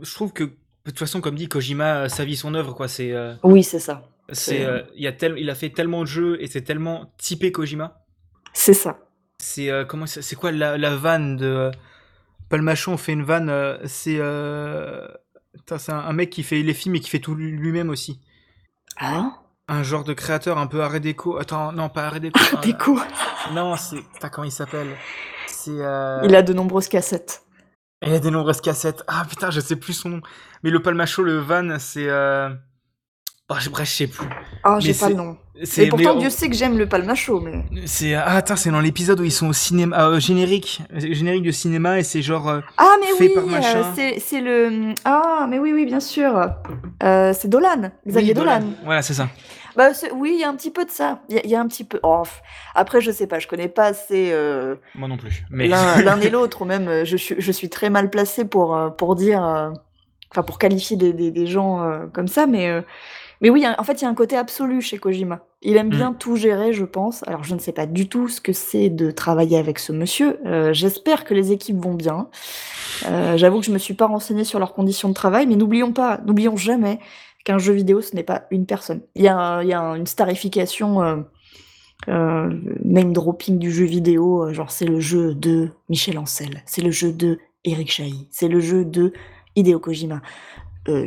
je trouve que de toute façon, comme dit Kojima, euh, sa vie son œuvre, quoi. C'est, euh, Oui, c'est ça. c'est, euh, il a tel, il a fait tellement de jeux et c'est tellement typé Kojima. C'est ça. C'est euh, comment, ça- c'est quoi la, la vanne de euh, Palmachon fait une vanne. euh, c'est, euh, c'est un, un mec qui fait les films et qui fait tout lui-même aussi. Hein Un genre de créateur un peu arrêt déco. Attends, non, pas arrêt déco. un- Déco. <laughs> Non, c'est. Putain, comment il s'appelle? C'est. Euh... Il a de nombreuses cassettes. il a des nombreuses cassettes. Ah putain, je sais plus son nom. Mais le Palmacho, le van, c'est. Euh... Oh, je- bref, je sais plus. Ah, j'ai pas le nom. Et pourtant, mais Dieu sait que j'aime le palmacho, mais. C'est. Ah, attends, c'est dans l'épisode où ils sont au cinéma. au générique. Générique de cinéma et c'est genre. euh, Ah, mais Fait oui, euh, c'est le. Ah, mais oui, oui, bien sûr. Euh, c'est Dolan, Xavier oui, Dolan. Voilà, c'est ça. Bah, oui, il y a un petit peu de ça. Il y, a- il y a un petit peu. Oh, après, je sais pas, je connais pas assez euh, Moi non plus. Mais. l'un <laughs> et l'autre, ou même euh, je suis, je suis très mal placée pour, euh, pour dire. euh, Enfin, pour qualifier des, des, des gens euh, comme ça, mais. Mais oui, en fait, il y a un côté absolu chez Kojima. Il aime bien tout gérer, je pense. Alors, je ne sais pas du tout ce que c'est de travailler avec ce monsieur. Euh, J'espère que les équipes vont bien. Euh, J'avoue que je me suis pas renseignée sur leurs conditions de travail, mais n'oublions pas, n'oublions jamais qu'un jeu vidéo, ce n'est pas une personne. Il y a, un- il y a un- une starification, euh, euh, name dropping du jeu vidéo, genre c'est le jeu de Michel Ancel, c'est le jeu de Eric Chahi, c'est le jeu de Hideo Kojima.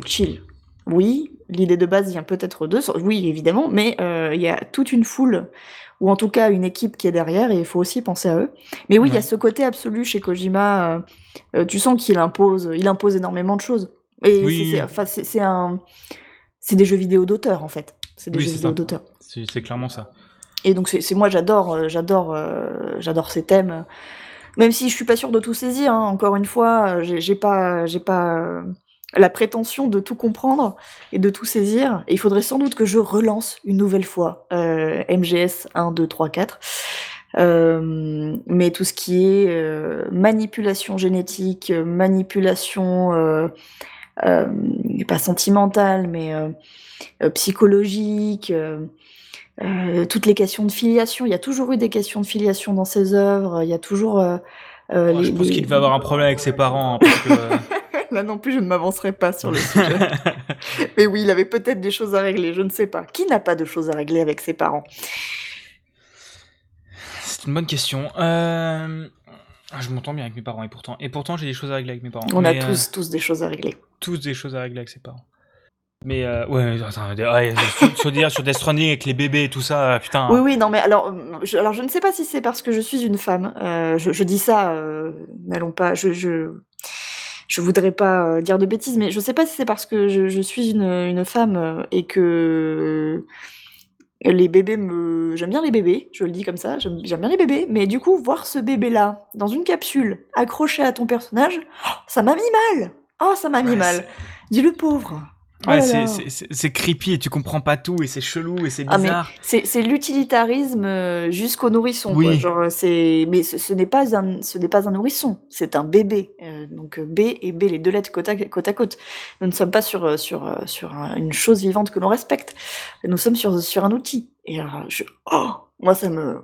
Chill. Oui, l'idée de base vient peut-être d'eux, oui évidemment, mais euh, il y a toute une foule, ou en tout cas une équipe qui est derrière, et il faut aussi penser à eux. Mais oui, il y a ce côté absolu chez Kojima, euh, euh, tu sens qu'il impose, il impose énormément de choses. Et Oui, c'est- un... C'est des jeux vidéo d'auteur, en fait. C'est des Oui, jeux vidéo d'auteur. C'est clairement ça. Et donc c'est moi j'adore j'adore j'adore ces thèmes. Même si je suis pas sûre de tout saisir, hein, encore une fois, j'ai pas j'ai pas la prétention de tout comprendre et de tout saisir. Et il faudrait sans doute que je relance une nouvelle fois euh, MGS 1, 2, 3, 4. Euh, mais tout ce qui est euh, manipulation génétique, manipulation euh, euh, pas sentimentale, mais euh, psychologique, euh, euh, toutes les questions de filiation. Il y a toujours eu des questions de filiation dans ses œuvres. Il y a toujours. euh, Ouais, les- je pense les- qu'il devait avoir un problème avec ses parents. hein, parce que, <laughs> Là non plus, je ne m'avancerai pas sur le <laughs> sujet. Mais oui, il avait peut-être des choses à régler, je ne sais pas. Qui n'a pas de choses à régler avec ses parents? C'est une bonne question. Euh, Je m'entends bien avec mes parents et pourtant, et pourtant j'ai des choses à régler avec mes parents. On Mais, a euh, tous, tous des choses à régler. tous des choses à régler avec ses parents. Mais euh, ouais, attends, ouais, sur, sur, dire sur Death Stranding avec les bébés et tout ça, putain. Oui, oui, non, mais alors, je, alors je ne sais pas si c'est parce que je suis une femme. euh, je, je dis ça, euh, n'allons pas. Je, je, je voudrais pas euh, dire de bêtises, mais je sais pas si c'est parce que je, je suis une, une femme euh, et que les bébés me. J'aime bien les bébés, je le dis comme ça, j'aime bien les bébés, mais du coup, voir ce bébé-là dans une capsule accroché à ton personnage, oh, ça m'a mis mal. Oh, ça m'a mis Ouais, mal. Dis le pauvre. Oh Ouais, là c'est creepy et tu comprends pas tout et c'est chelou et c'est Ah bizarre. c'est c'est l'utilitarisme euh, jusqu'au nourrisson quoi. Oui. Genre euh, c'est mais ce, ce n'est pas un ce n'est pas un nourrisson, c'est un bébé. Euh, donc euh, B et B les deux lettres côte à côte. à côte. Nous ne sommes pas sur sur sur un- une chose vivante que l'on respecte. Nous sommes sur sur un outil. Et alors, je oh, moi ça me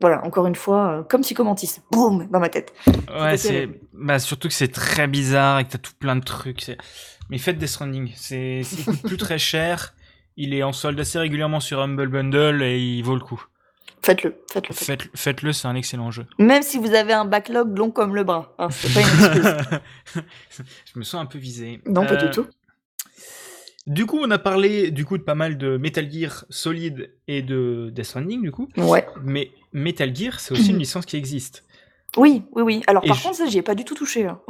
voilà, encore une fois euh, comme psychomantis, boum dans ma tête. Ouais, c'est bah surtout que c'est très bizarre et que t'as tout plein de trucs. Mais faites Death Stranding, c'est il coûte plus très cher. Il est en solde assez régulièrement sur Humble Bundle et il vaut le coup. Faites-le, faites-le. faites-le. Faites- Faites-le, c'est un excellent jeu. Même si vous avez un backlog long comme le bras, hein, c'est pas une excuse. <laughs> Je me sens un peu visé. non, pas Euh, du tout. Du coup, on a parlé du coup de pas mal de Metal Gear Solid et de Death Stranding du coup. Ouais. Mais Metal Gear, c'est aussi une <clears throat> licence qui existe. Oui, oui, oui. Alors Et par je- contre, ça, j'y ai pas du tout touché. hein.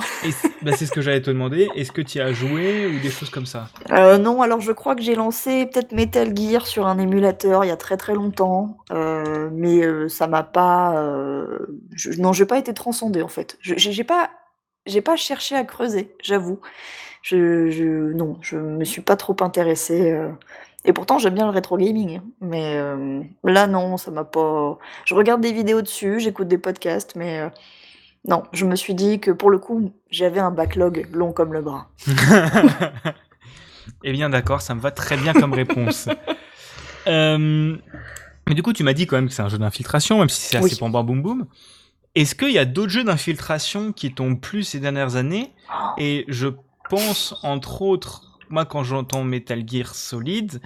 Bah, c'est ce que j'allais te demander. Est-ce que tu as joué ou des choses comme ça? Euh, non, alors je crois que j'ai lancé peut-être Metal Gear sur un émulateur il y a très très longtemps, euh, mais euh, ça m'a pas. euh, je, non, j'ai pas été transcendé en fait. J'ai pas, j'ai pas cherché à creuser, j'avoue. Je, je, non, je me suis pas trop intéressée. euh, et pourtant, j'aime bien le rétro gaming, hein, mais euh, là non, ça m'a pas. Je regarde des vidéos dessus, j'écoute des podcasts, mais euh, non, je me suis dit que pour le coup, j'avais un backlog long comme le bras. <laughs> Eh bien, d'accord, ça me va très bien comme réponse. <laughs> Mais du coup, tu m'as dit quand même que c'est un jeu d'infiltration, même si c'est assez Oui. pour boum boum. Est-ce qu'il y a d'autres jeux d'infiltration qui t'ont plu ces dernières années? Et je pense, entre autres, moi, quand j'entends Metal Gear Solid,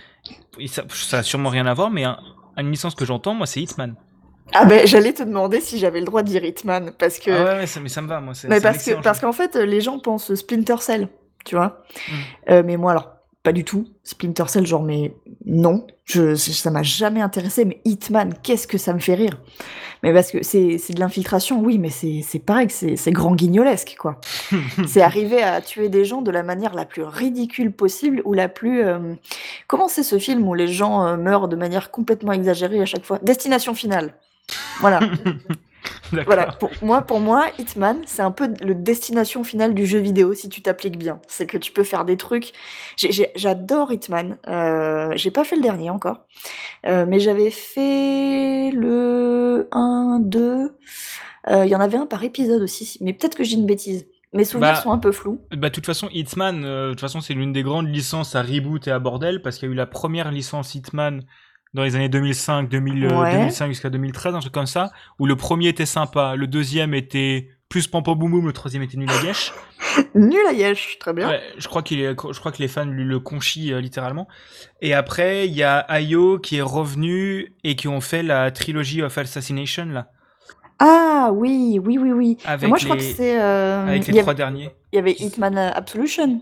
et ça, ça a sûrement rien à voir, mais un- une licence que j'entends, moi, c'est Hitman. Ah ben j'allais te demander si j'avais le droit de dire Hitman parce que Ah ouais, ça, mais ça me va, moi. c'est- mais parce qu'en fait les gens pensent Splinter Cell, tu vois? Mm. Euh, mais moi alors pas du tout Splinter Cell genre mais non, je ça m'a jamais intéressé mais Hitman qu'est-ce que ça me fait rire. Mais parce que c'est de l'infiltration oui mais c'est pareil c'est grand guignolesque quoi. <laughs> c'est arriver à tuer des gens de la manière la plus ridicule possible ou la plus euh, comment c'est ce film où les gens euh, meurent de manière complètement exagérée à chaque fois? Destination finale. Voilà. <laughs> <laughs> Voilà, pour moi, pour moi, Hitman, c'est un peu le destination finale du jeu vidéo si tu t'appliques bien. C'est que tu peux faire des trucs. J'adore Hitman. Euh, J'ai pas fait le dernier encore, Euh, mais j'avais fait le 1, 2. Euh, Il y en avait un par épisode aussi, mais peut-être que j'ai une bêtise. Mes souvenirs Bah, sont un peu flous. Bah, de toute façon, Hitman, de toute façon, c'est l'une des grandes licences à reboot et à bordel, parce qu'il y a eu la première licence Hitman dans les années 2005, 2000, euh, Ouais. 2005 jusqu'à 2013, un truc comme ça, où le premier était sympa, le deuxième était plus pampo boum boum, le troisième était nul à guèche. <laughs> Nul à Yesh, très bien. Ouais, je crois qu'il est, je crois que les fans lui le conchient euh, littéralement. Et après, il y a Ayo qui est revenu et qui ont fait la trilogie of Assassination là, Ah oui, oui, oui, oui. Mais avec moi, je crois que les, c'est. euh, avec les trois derniers. il y avait Hitman Absolution.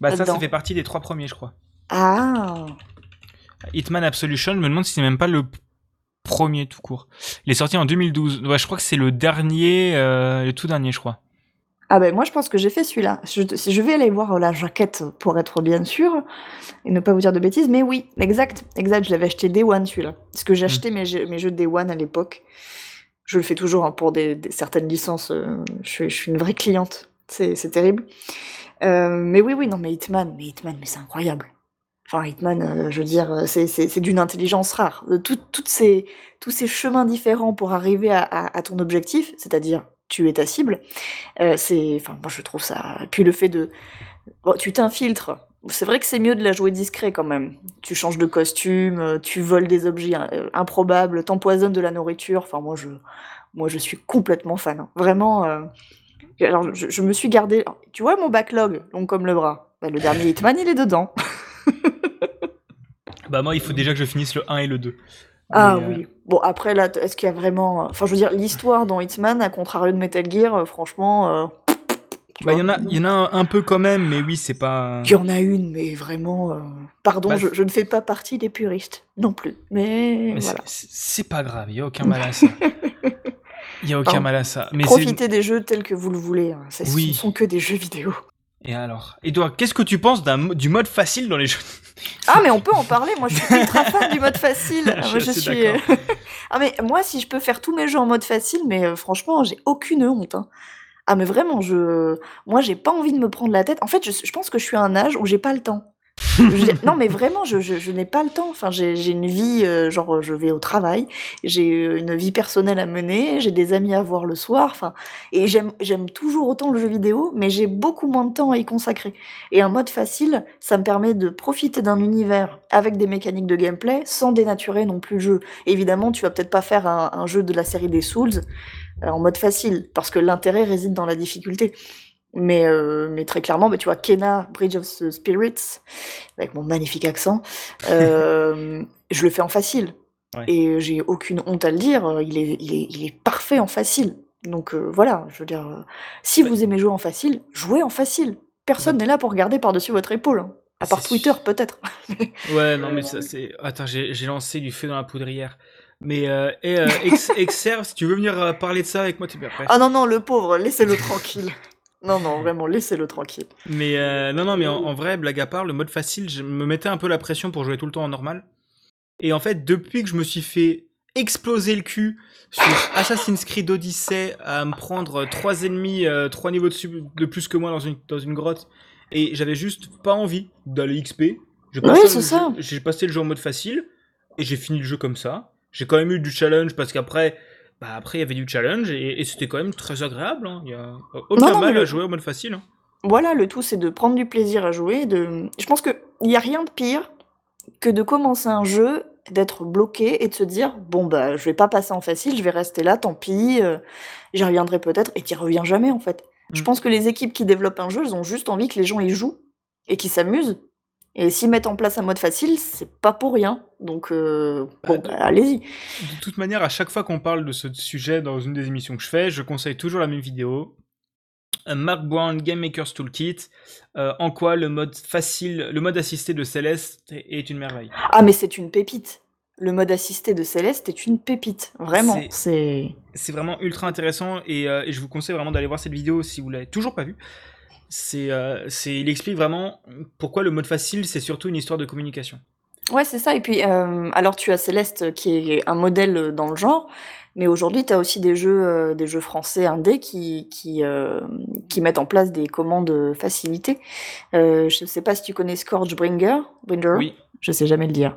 Bah ça, ça fait partie des trois premiers, je crois. Ah. Hitman Absolution, je me demande si c'est même pas le premier tout court. Il est sorti en 2012. Ouais, je crois que c'est le dernier, euh, le tout dernier, je crois. Ah ben moi je pense que j'ai fait celui-là. Je, je vais aller voir la jaquette pour être bien sûr et ne pas vous dire de bêtises, mais oui, exact, exact. Je l'avais acheté Day One celui-là, parce que j'ai acheté mes, jeux- mes jeux Day One à l'époque. Je le fais toujours hein, pour des, des- certaines licences. euh, je, suis- je suis une vraie cliente. C'est c'est terrible. Euh, mais oui, oui, non, mais Hitman, mais Hitman, mais c'est incroyable. Enfin, Hitman, euh, je veux dire, euh, c'est- d'une intelligence rare. Tout- toutes ces, tous ces chemins différents pour arriver à, ton objectif, c'est-à-dire tuer ta cible, euh, c'est, enfin, moi je trouve ça. Puis le fait de, tu t'infiltres. C'est vrai que c'est mieux de la jouer discret quand même. Tu changes de costume, euh, tu voles des objets euh, improbables, t'empoisonnes de la nourriture. Enfin, moi je, moi je suis complètement fan. hein. Vraiment. euh, Alors, je, je me suis gardé. Tu vois mon backlog, long comme le bras. Bah, le dernier Hitman, il est dedans. <laughs> Bah moi, il faut déjà que je finisse le 1 et le 2. Ah Mais, euh, oui. Bon, après, là, est-ce qu'il y a vraiment. Enfin, je veux dire, l'histoire dans Hitman, à contrario de Metal Gear, euh, franchement. euh, Bah, il y en a, y en a un, un peu quand même, mais oui, c'est pas. Il y en a une, mais vraiment. euh, Pardon, Bah, je, je ne fais pas partie des puristes non plus. Mais, mais c'est- voilà. c'est pas grave, il y a aucun mal à ça. Il <laughs> y a aucun mal à ça. Mais Profitez des jeux tels que vous le voulez. hein. Ça, Oui. Ce ne sont que des jeux vidéo. Et alors? Et toi, qu'est-ce que tu penses du mode facile dans les jeux Ah, mais on peut en parler. Moi, je suis ultra fan du mode facile. Je Moi, suis. euh, <laughs> ah, mais moi, si je peux faire tous mes jeux en mode facile, mais euh, franchement, j'ai aucune honte. hein. Ah, mais vraiment, je. Moi, j'ai pas envie de me prendre la tête. En fait, je, je pense que je suis à un âge où j'ai pas le temps. Non, mais vraiment, je, n'ai pas le temps. Enfin, j'ai une vie, euh, genre, je vais au travail, j'ai une vie personnelle à mener, j'ai des amis à voir le soir. Enfin, et j'aime toujours autant le jeu vidéo, mais j'ai beaucoup moins de temps à y consacrer. Et un mode facile, ça me permet de profiter d'un univers avec des mécaniques de gameplay sans dénaturer non plus le jeu. évidemment, tu vas peut-être pas faire un, un, jeu de la série des Souls euh, en mode facile, parce que l'intérêt réside dans la difficulté. Mais, euh, mais très clairement, bah, tu vois, Kena, Bridge of the Spirits, avec mon magnifique accent, <laughs> euh, je le fais en facile. Et j'ai aucune honte à le dire, il est, il est, il est parfait en facile. Donc euh, voilà, je veux dire, si vous aimez jouer en facile, jouez en facile. Personne n'est là pour regarder par-dessus votre épaule. Hein. À part Twitter, peut-être. <laughs> ouais, non, mais ça, c'est. Attends, j'ai lancé du feu dans la poudrière. Mais euh, et, euh, Exerve, si tu veux venir parler de ça avec moi, tu bien prêt. Ah non, non, le pauvre, laissez-le tranquille. <laughs> Non, non, vraiment, laissez-le tranquille. Mais euh, non, non, mais en, vrai, blague à part, le mode facile, je me mettais un peu la pression pour jouer tout le temps en normal. Et en fait, depuis que je me suis fait exploser le cul sur Assassin's Creed Odyssey à me prendre trois ennemis, euh, trois niveaux de, de, plus que moi dans une, dans une grotte, et j'avais juste pas envie d'aller XP. Oui, c'est ça. J'ai passé le jeu en mode facile, et j'ai fini le jeu comme ça. J'ai quand même eu du challenge parce qu'après, bah après il y avait du challenge et, c'était quand même très agréable. Hein. Il y a aucun mal à jouer au mode facile. Hein. Voilà, le tout c'est de prendre du plaisir à jouer. De... Je pense qu'il n'y a rien de pire que de commencer un jeu, d'être bloqué et de se dire bon bah je vais pas passer en facile, je vais rester là, tant pis, euh, j'y reviendrai peut-être et tu reviens jamais en fait. Je mm. pense que les équipes qui développent un jeu, elles ont juste envie que les gens y jouent et qu'ils s'amusent et s'ils mettent en place un mode facile, c'est pas pour rien. Donc, euh, bon, bah, allez-y. De toute manière, à chaque fois qu'on parle de ce sujet dans une des émissions que je fais, je conseille toujours la même vidéo. Mark Brown Game Maker's Toolkit, euh, en quoi le mode facile, le mode assisté de Céleste est une merveille? Ah mais c'est une pépite. Le mode assisté de Céleste est une pépite, vraiment. C'est c'est vraiment ultra intéressant et, euh, et, je vous conseille vraiment d'aller voir cette vidéo si vous l'avez toujours pas vue c'est, euh, c'est, il explique vraiment pourquoi le mode facile, c'est surtout une histoire de communication. Ouais, c'est ça. Et puis, euh, alors tu as Céleste qui est un modèle dans le genre, mais aujourd'hui, tu as aussi des jeux, euh, des jeux français indés qui, qui, qui mettent en place des commandes facilitées. je ne sais pas si tu connais Scourgebringer. Bringer. Oui. Je sais jamais le dire.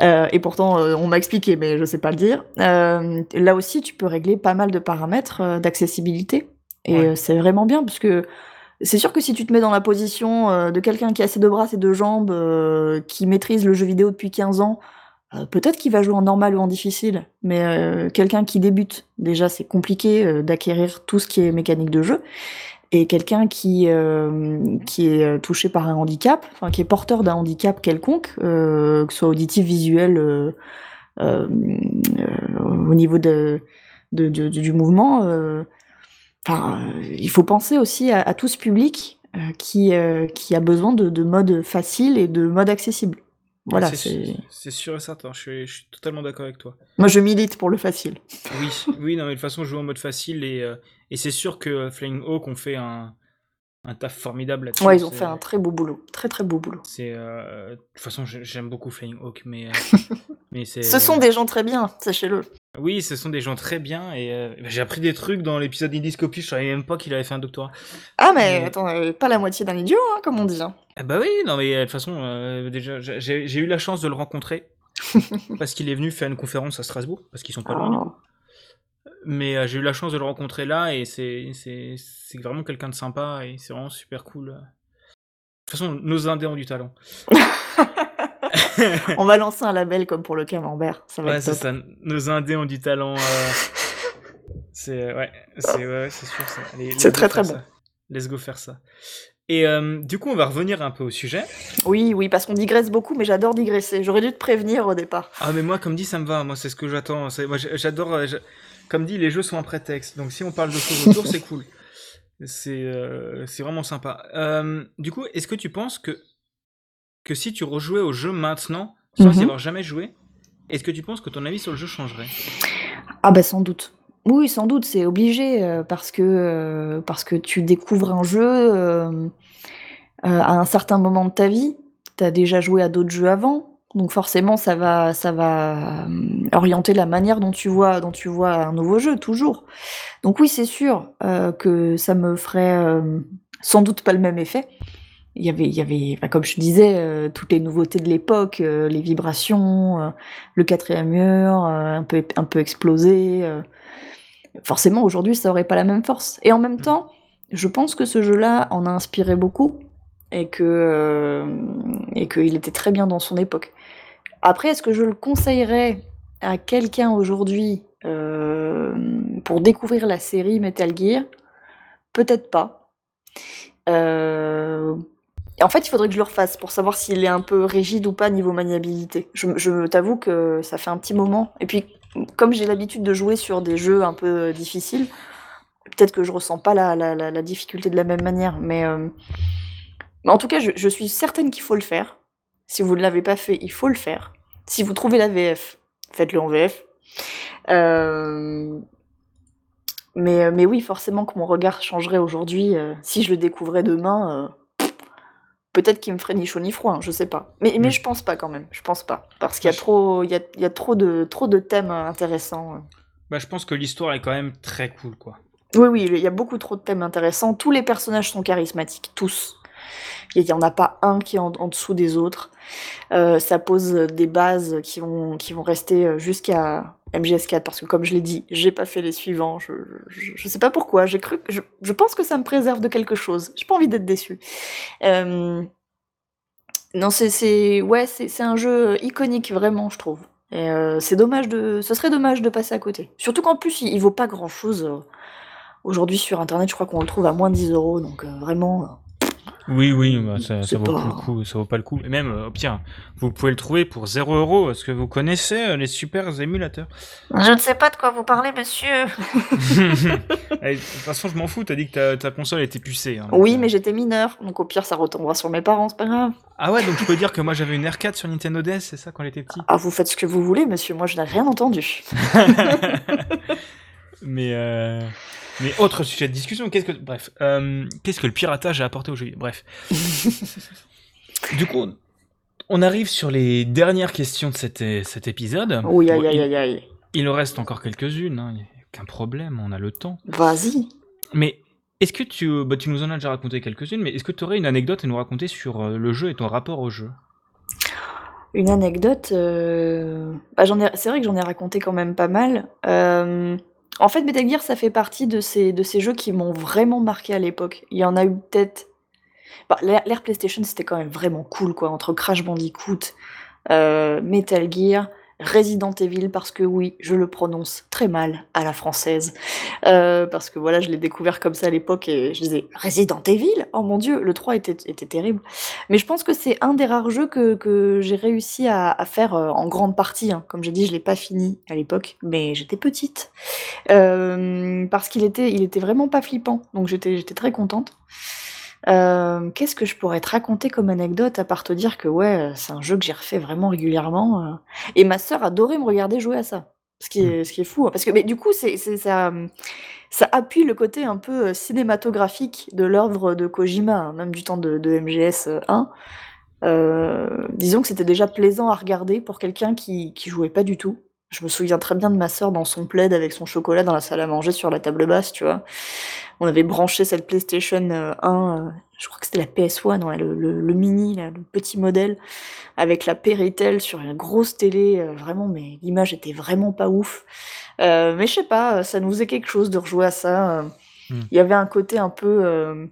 et pourtant, on m'a expliqué, mais je sais pas le dire. là aussi, tu peux régler pas mal de paramètres d'accessibilité. Et c'est vraiment bien, parce que c'est sûr que si tu te mets dans la position euh, de quelqu'un qui a ses deux bras, ses deux jambes, euh, qui maîtrise le jeu vidéo depuis 15 ans, euh, peut-être qu'il va jouer en normal ou en difficile, mais quelqu'un qui débute, déjà c'est compliqué d'acquérir tout ce qui est mécanique de jeu. Et quelqu'un qui, qui est touché par un handicap, enfin qui est porteur d'un handicap quelconque, que ce soit auditif, visuel, au niveau du mouvement, Enfin, il faut penser aussi à, tout ce public euh, qui, euh, qui a besoin de, de mode facile et de mode accessible. Voilà, c'est sûr et certain, je suis, je suis totalement d'accord avec toi. Moi, je milite pour le facile. Oui, <laughs> oui, non, mais de toute façon, je joue en mode facile et, euh, et c'est sûr que Flying Hawk ont fait un, un taf formidable là-dessus. Ouais, ils ont fait un très beau boulot, très très beau boulot. C'est, de toute façon, j'aime beaucoup Flying Hawk, mais, <laughs> mais c'est. Ce sont des gens très bien, sachez-le. Oui, ce sont des gens très bien et euh, j'ai appris des trucs dans l'épisode Indiscopie, je savais même pas qu'il avait fait un doctorat. Ah mais attends, euh, pas la moitié d'un idiot, hein, comme on dit. Hein. Ah bah oui, non mais de toute façon, euh, déjà, j'ai eu la chance de le rencontrer <laughs> parce qu'il est venu faire une conférence à Strasbourg, parce qu'ils sont pas loin. Oh. Mais j'ai eu la chance de le rencontrer là et c'est vraiment quelqu'un de sympa et c'est vraiment super cool. De toute façon, nos Indés ont du talent. <laughs> <laughs> on va lancer un label comme pour le camembert. Ça va ouais, c'est ça. Nos Indés ont du talent. Euh, c'est ouais, c'est ouais, sûr. C'est très très bon. Let's go faire ça. Et euh, du coup, on va revenir un peu au sujet. Oui, oui, parce qu'on digresse beaucoup, mais j'adore digresser. J'aurais dû te prévenir au départ. Ah, mais moi, comme dit, ça me va. Moi, c'est ce que j'attends. Moi, j'adore. Euh, comme dit, les jeux sont un prétexte. Donc, si on parle de choses autour, c'est cool. C'est c'est vraiment sympa. du coup, est-ce que tu penses que que si tu rejouais au jeu maintenant, sans y mhm. avoir jamais joué, est-ce que tu penses que ton avis sur le jeu changerait? Ah bah sans doute. Oui, sans doute, c'est obligé euh, parce que euh, parce que tu découvres un jeu euh, à un certain moment de ta vie. Tu as déjà joué à d'autres jeux avant, donc forcément ça va ça va orienter la manière dont tu vois dont tu vois un nouveau jeu toujours. Donc oui, c'est sûr que ça me ferait sans doute pas le même effet. Il y avait, il y avait, comme je disais, euh, toutes les nouveautés de l'époque, euh, les vibrations, euh, le quatrième mur, un peu, un peu explosé. forcément, aujourd'hui, ça aurait pas la même force. Et en même mm. temps, je pense que ce jeu-là en a inspiré beaucoup et que et qu'il était très bien dans son époque. Après, est-ce que je le conseillerais à quelqu'un aujourd'hui pour découvrir la série Metal Gear? Peut-être pas. Euh, en fait, il faudrait que je le refasse pour savoir s'il est un peu rigide ou pas niveau maniabilité. Je, t'avoue que ça fait un petit moment. Et puis, comme j'ai l'habitude de jouer sur des jeux un peu difficiles, peut-être que je ressens pas la, difficulté de la même manière. Mais, euh, en tout cas, je, suis certaine qu'il faut le faire. Si vous ne l'avez pas fait, il faut le faire. Si vous trouvez la VF, faites-le en VF. Euh, mais, mais oui, forcément que mon regard changerait aujourd'hui. si je le découvrais demain, Peut-être qu'il me ferait ni chaud ni froid, hein, je sais pas. Mais, mais je pense pas quand même, je pense pas. Parce qu'il y a trop, il y a, il y a trop, de, trop de thèmes intéressants. Euh. Bah, je pense que l'histoire est quand même très cool, quoi. Oui, oui, il y a beaucoup trop de thèmes intéressants. Tous les personnages sont charismatiques, tous. Il n'y en a pas un qui est en, dessous des autres. Euh, ça pose des bases qui vont, qui vont rester euh, jusqu'à MGS4 parce que comme je l'ai dit, j'ai pas fait les suivants. Je, je, sais pas pourquoi. J'ai cru, je, je, pense que ça me préserve de quelque chose. J'ai pas envie d'être déçu. Euh, non, c'est, ouais, c'est, un jeu iconique vraiment, je trouve. Et c'est dommage de, ce serait dommage de passer à côté. Surtout qu'en plus, il, il vaut pas grand chose. Aujourd'hui sur internet, je crois qu'on le trouve à moins de 10 euros, donc vraiment oui, oui, bah, ça, ça vaut le coup, ça vaut pas le coup. Et même, euh, au pire, vous pouvez le trouver pour 0 euros. Est-ce que vous connaissez euh, les super émulateurs Je ne sais pas de quoi vous parlez, monsieur. <laughs> de toute façon, je m'en fous. T'as dit que ta, console était pucée. Hein, oui, mais j'étais mineur, donc au pire, ça retombera sur mes parents, c'est pas grave. Ah ouais, donc tu peux dire que moi j'avais une R4 sur Nintendo DS, c'est ça quand j'étais petit? Ah, vous faites ce que vous voulez, monsieur. Moi, je n'ai rien entendu. <laughs> mais euh... Mais autre sujet de discussion, qu'est-ce que, bref, euh, qu'est-ce que le piratage a apporté au jeu Bref. du coup, on arrive sur les dernières questions de cet, cet épisode. Oui, aïe, aïe, aïe, aïe. Il en reste encore quelques-unes, hein. il n'y a aucun problème, on a le temps. Vas-y. Mais est-ce que tu, bah, tu nous en as déjà raconté quelques-unes, mais est-ce que tu aurais une anecdote à nous raconter sur euh, le jeu et ton rapport au jeu? Une anecdote, euh... bah, ai... c'est vrai que j'en ai raconté quand même pas mal. Euh... En fait, Metal Gear, ça fait partie de ces, jeux qui m'ont vraiment marqué à l'époque. Il y en a eu peut-être. Bah, PlayStation, c'était quand même vraiment cool, quoi. Entre Crash Bandicoot, euh, Metal Gear, Resident Evil parce que oui, je le prononce très mal à la française. Euh, parce que voilà, je l'ai découvert comme ça à l'époque et je disais Resident Evil? Oh mon dieu, le 3 était, était terrible. Mais je pense que c'est un des rares jeux que, que j'ai réussi à, faire euh, en grande partie. Hein. Comme j'ai dit, je l'ai pas fini à l'époque, mais j'étais petite. Euh, parce qu'il était, il était vraiment pas flippant. Donc j'étais très contente. Euh, qu'est-ce que je pourrais te raconter comme anecdote à part te dire que ouais, c'est un jeu que j'ai refait vraiment régulièrement, euh, et ma sœur adorait me regarder jouer à ça. Ce qui est mmh. ce qui est fou, hein, parce que mais du coup, c'est ça, ça appuie le côté un peu, euh, cinématographique de l'œuvre de Kojima, hein, même du temps de de MGS, 1. disons que c'était déjà plaisant à regarder pour quelqu'un qui qui jouait pas du tout. Je me souviens très bien de ma sœur dans son plaid avec son chocolat dans la salle à manger sur la table basse, tu vois? On avait branché cette PlayStation 1, euh, euh, je crois que c'était la PS1, le le mini le petit modèle avec la Péritel sur une grosse télé, euh, vraiment mais l'image était vraiment pas ouf. mais je sais pas, ça nous faisait quelque chose de rejouer à ça, mmh. Il y avait un côté un peu,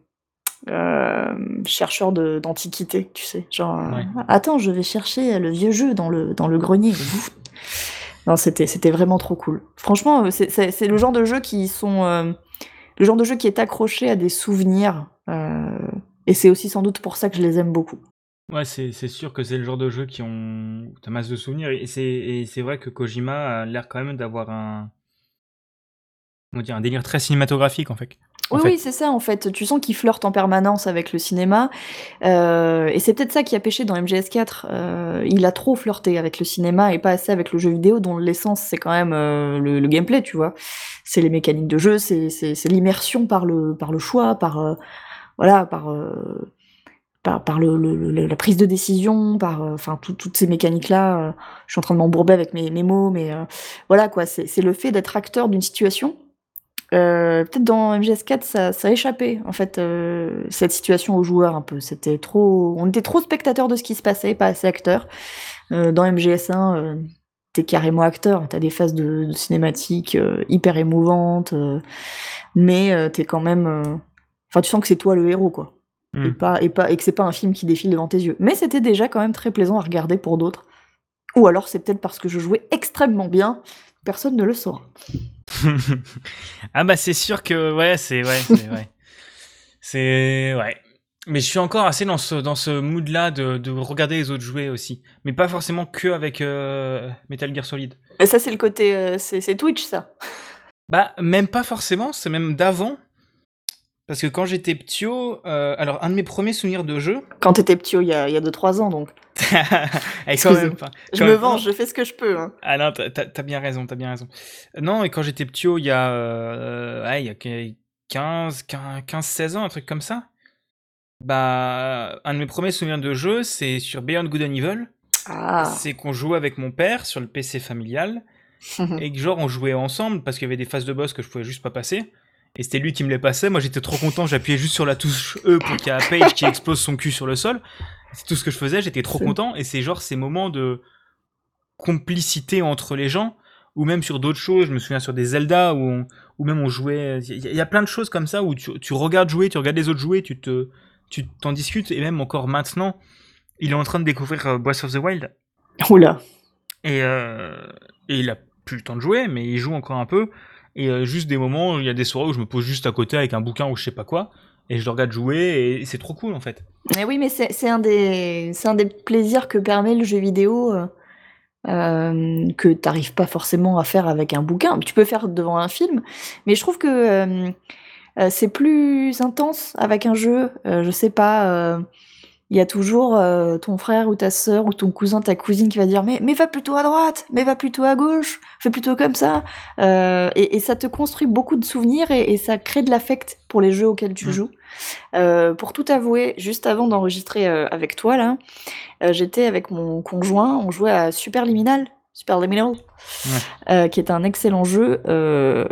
chercheur d'antiquité, tu sais? Genre, «Attends, je vais chercher, le vieux jeu dans le dans le grenier». <laughs> Non, c'était c'était vraiment trop cool. Franchement, euh, c'est le genre de jeu qui sont euh, le genre de qui est accroché à des souvenirs. Euh, et c'est aussi sans doute pour ça que je les aime beaucoup. Ouais, c'est sûr que c'est le genre de jeu qui ont ta masse de souvenirs. Et c'est vrai que Kojima a l'air quand même d'avoir un, dire, un délire très cinématographique en fait. Oui, oui, c'est ça en fait. Tu sens qu'il flirte en permanence avec le cinéma. Euh, et c'est peut-être ça qui a pêché dans MGS4. Euh, il a trop flirté avec le cinéma et pas assez avec le jeu vidéo, dont l'essence c'est quand même euh, le, gameplay, tu vois. C'est les mécaniques de jeu, c'est l'immersion par le, par le choix, par. voilà, par. par, par le, la prise de décision, par enfin toutes ces mécaniques là. je suis en train de m'embourber avec mes, mes mots, mais voilà quoi, c'est le fait d'être acteur d'une situation Euh, peut-être dans MGS4, ça, ça a échappé, en fait, euh, cette situation aux joueurs un peu. C'était trop, on était trop spectateurs de ce qui se passait, pas assez acteurs. Euh, dans MGS1, euh, t'es carrément acteur. T'as des phases de, de cinématiques hyper émouvantes, mais t'es quand même. Enfin, tu sens que c'est toi le héros, quoi. Et, Hmm. pas, et, pas, et que c'est pas un film qui défile devant tes yeux. Mais c'était déjà quand même très plaisant à regarder pour d'autres. Ou alors c'est peut-être parce que je jouais extrêmement bien, personne ne le saura. <laughs> ah bah c'est sûr que ouais, c'est ouais, c'est ouais. C'est ouais. Mais je suis encore assez dans ce dans ce mood là de, de regarder les autres jouer aussi, mais pas forcément que avec euh, Metal Gear Solid. Et ça, c'est le côté. euh, c'est Twitch, ça. Bah même pas forcément, c'est même d'avant. Parce que quand j'étais ptio, euh, alors un de mes premiers souvenirs de jeu, Quand t'étais petit, il y a, il y a 2-3 ans, donc. <laughs> Je me venge, je fais ce que je peux. Hein. Ah non, t'as- bien raison, t'as bien raison. Non, et quand j'étais petit, il y a, euh, ouais, il y a que 15, 15, 15, 16 ans, un truc comme ça. Bah, un de mes premiers souvenirs de jeu, c'est sur Beyond Good and Evil. Ah. C'est qu'on jouait avec mon père sur le PC familial. <laughs> Et que genre, on jouait ensemble parce qu'il y avait des phases de boss que je pouvais juste pas passer. Et c'était lui qui me les passait. Moi, j'étais trop content. J'appuyais juste sur la touche E pour qu'il y ait Paige qui explose son cul sur le sol. C'est tout ce que je faisais. J'étais trop content. Et c'est genre ces moments de complicité entre les gens. Ou même sur d'autres choses. Je me souviens sur des Zelda où, on- où même on jouait. Il y, a- y a plein de choses comme ça où tu, tu regardes jouer, tu regardes les autres jouer, tu te, tu t'en discutes. Et même encore maintenant, il est en train de découvrir euh, Breath of the Wild. Oula. Et, euh, et il a plus le temps de jouer, mais il joue encore un peu. Et euh, juste des moments, il y a des soirées où je me pose juste à côté avec un bouquin ou je sais pas quoi, et je le regarde jouer, et c'est trop cool en fait. Mais oui, mais c'est un, des- un des plaisirs que permet le jeu vidéo euh, euh, que t'arrives pas forcément à faire avec un bouquin. Tu peux faire devant un film, mais je trouve que c'est plus intense avec un jeu. Je sais pas, il y a toujours euh, ton frère ou ta sœur ou ton cousin, ta cousine qui va dire mais, mais va plutôt à droite, mais va plutôt à gauche, fais plutôt comme ça. Euh, et, et ça te construit beaucoup de souvenirs et, et ça crée de l'affect pour les jeux auxquels tu Mm. joues. Euh, pour tout avouer, juste avant d'enregistrer euh, avec toi là, euh, j'étais avec mon conjoint, on jouait à Superliminal, Superliminal, euh, qui est un excellent jeu. Euh,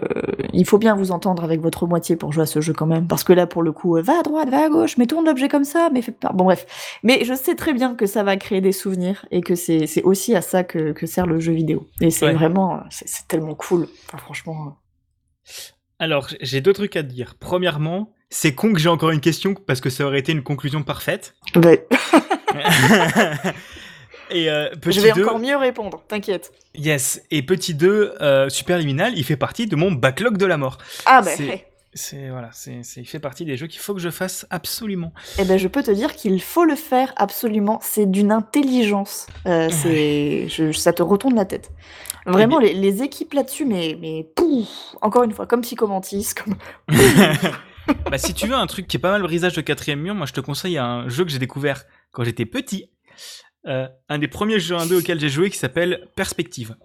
il faut bien vous entendre avec votre moitié pour jouer à ce jeu quand même, parce que là pour le coup, euh, va à droite, va à gauche, mais tourne l'objet comme ça, mais fais pas. Bon bref, mais je sais très bien que ça va créer des souvenirs et que c'est aussi à ça que, que sert le jeu vidéo. Et c'est Ouais. vraiment, c'est tellement cool. Enfin, franchement. Alors, j'ai deux trucs à te dire. Premièrement, c'est con que j'ai encore une question parce que ça aurait été une conclusion parfaite. euh, ouais. <laughs> <laughs> et euh, petit je vais 2, encore mieux répondre, t'inquiète. yes. Et petit 2, euh, Superliminal, il fait partie de mon backlog de la mort. Ah ben, C'est- C'est voilà, c'est, c'est- il fait partie des jeux qu'il faut que je fasse absolument. Eh ben, je peux te dire qu'il faut le faire absolument. C'est d'une intelligence. Euh, c'est, ça te retourne la tête. Vraiment, les, les équipes là-dessus, mais, mais pouf, encore une fois, comme Psychomantis, comme. <laughs> bah, si tu veux un truc qui est pas mal brisage de quatrième mur, moi je te conseille un jeu que j'ai découvert quand j'étais petit. Euh, un des premiers jeux 1-2 auxquels j'ai joué qui s'appelle Perspective.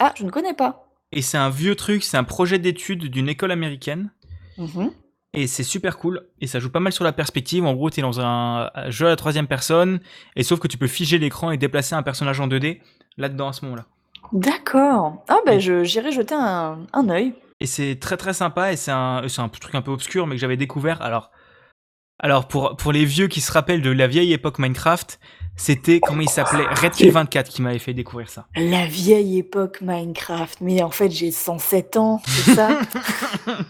Ah, je ne connais pas. Et c'est un vieux truc, c'est un projet d'étude d'une école américaine. Mhm. Et c'est super cool. Et ça joue pas mal sur la perspective. En gros, t'es dans un jeu à la troisième personne. Et sauf que tu peux figer l'écran et déplacer un personnage en 2D là-dedans à ce moment-là. D'accord. Ah ben, je, j'irai jeter un, un œil. Et c'est très très sympa. Et c'est un, c'est un truc un peu obscur, mais que j'avais découvert. Alors, alors pour, pour les vieux qui se rappellent de la vieille époque Minecraft, c'était, comment il s'appelait? Redkill 24 qui m'avait fait découvrir ça. La vieille époque Minecraft. Mais en fait, j'ai 107 ans, c'est ça? <laughs>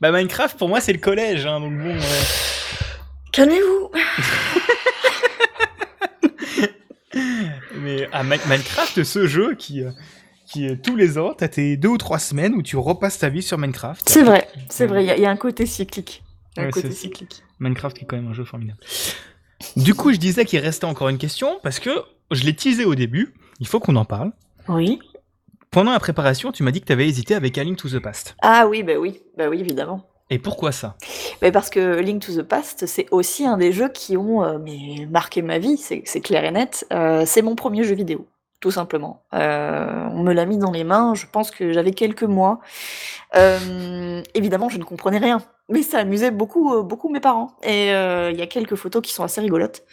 Bah, Minecraft, pour moi, c'est le collège. Hein, donc bon. ouais. Calmez-vous. <laughs> Mais à Mi- Minecraft, ce jeu qui, euh, qui euh, tous les ans, t'as tes deux ou trois semaines où tu repasses ta vie sur Minecraft. C'est vrai, c'est vrai. Il y, a- il y a un côté cyclique. Y a un côté cyclique. Minecraft est quand même un jeu formidable. Du coup, je disais qu'il restait encore une question parce que je l'ai teasé au début. Il faut qu'on en parle. Oui. Pendant la préparation, tu m'as dit que tu avais hésité avec A Link to the Past. Ah oui, bah oui, bah oui, évidemment. Et pourquoi ça? Mais parce que Link to the Past, c'est aussi un des jeux qui ont euh, marqué ma vie, c'est c'est clair et net. Euh, c'est mon premier jeu vidéo, tout simplement. Euh, on me l'a mis dans les mains, je pense que j'avais quelques mois. Euh, évidemment, je ne comprenais rien, mais ça amusait beaucoup, euh, beaucoup mes parents. Et euh, il y a quelques photos qui sont assez rigolotes.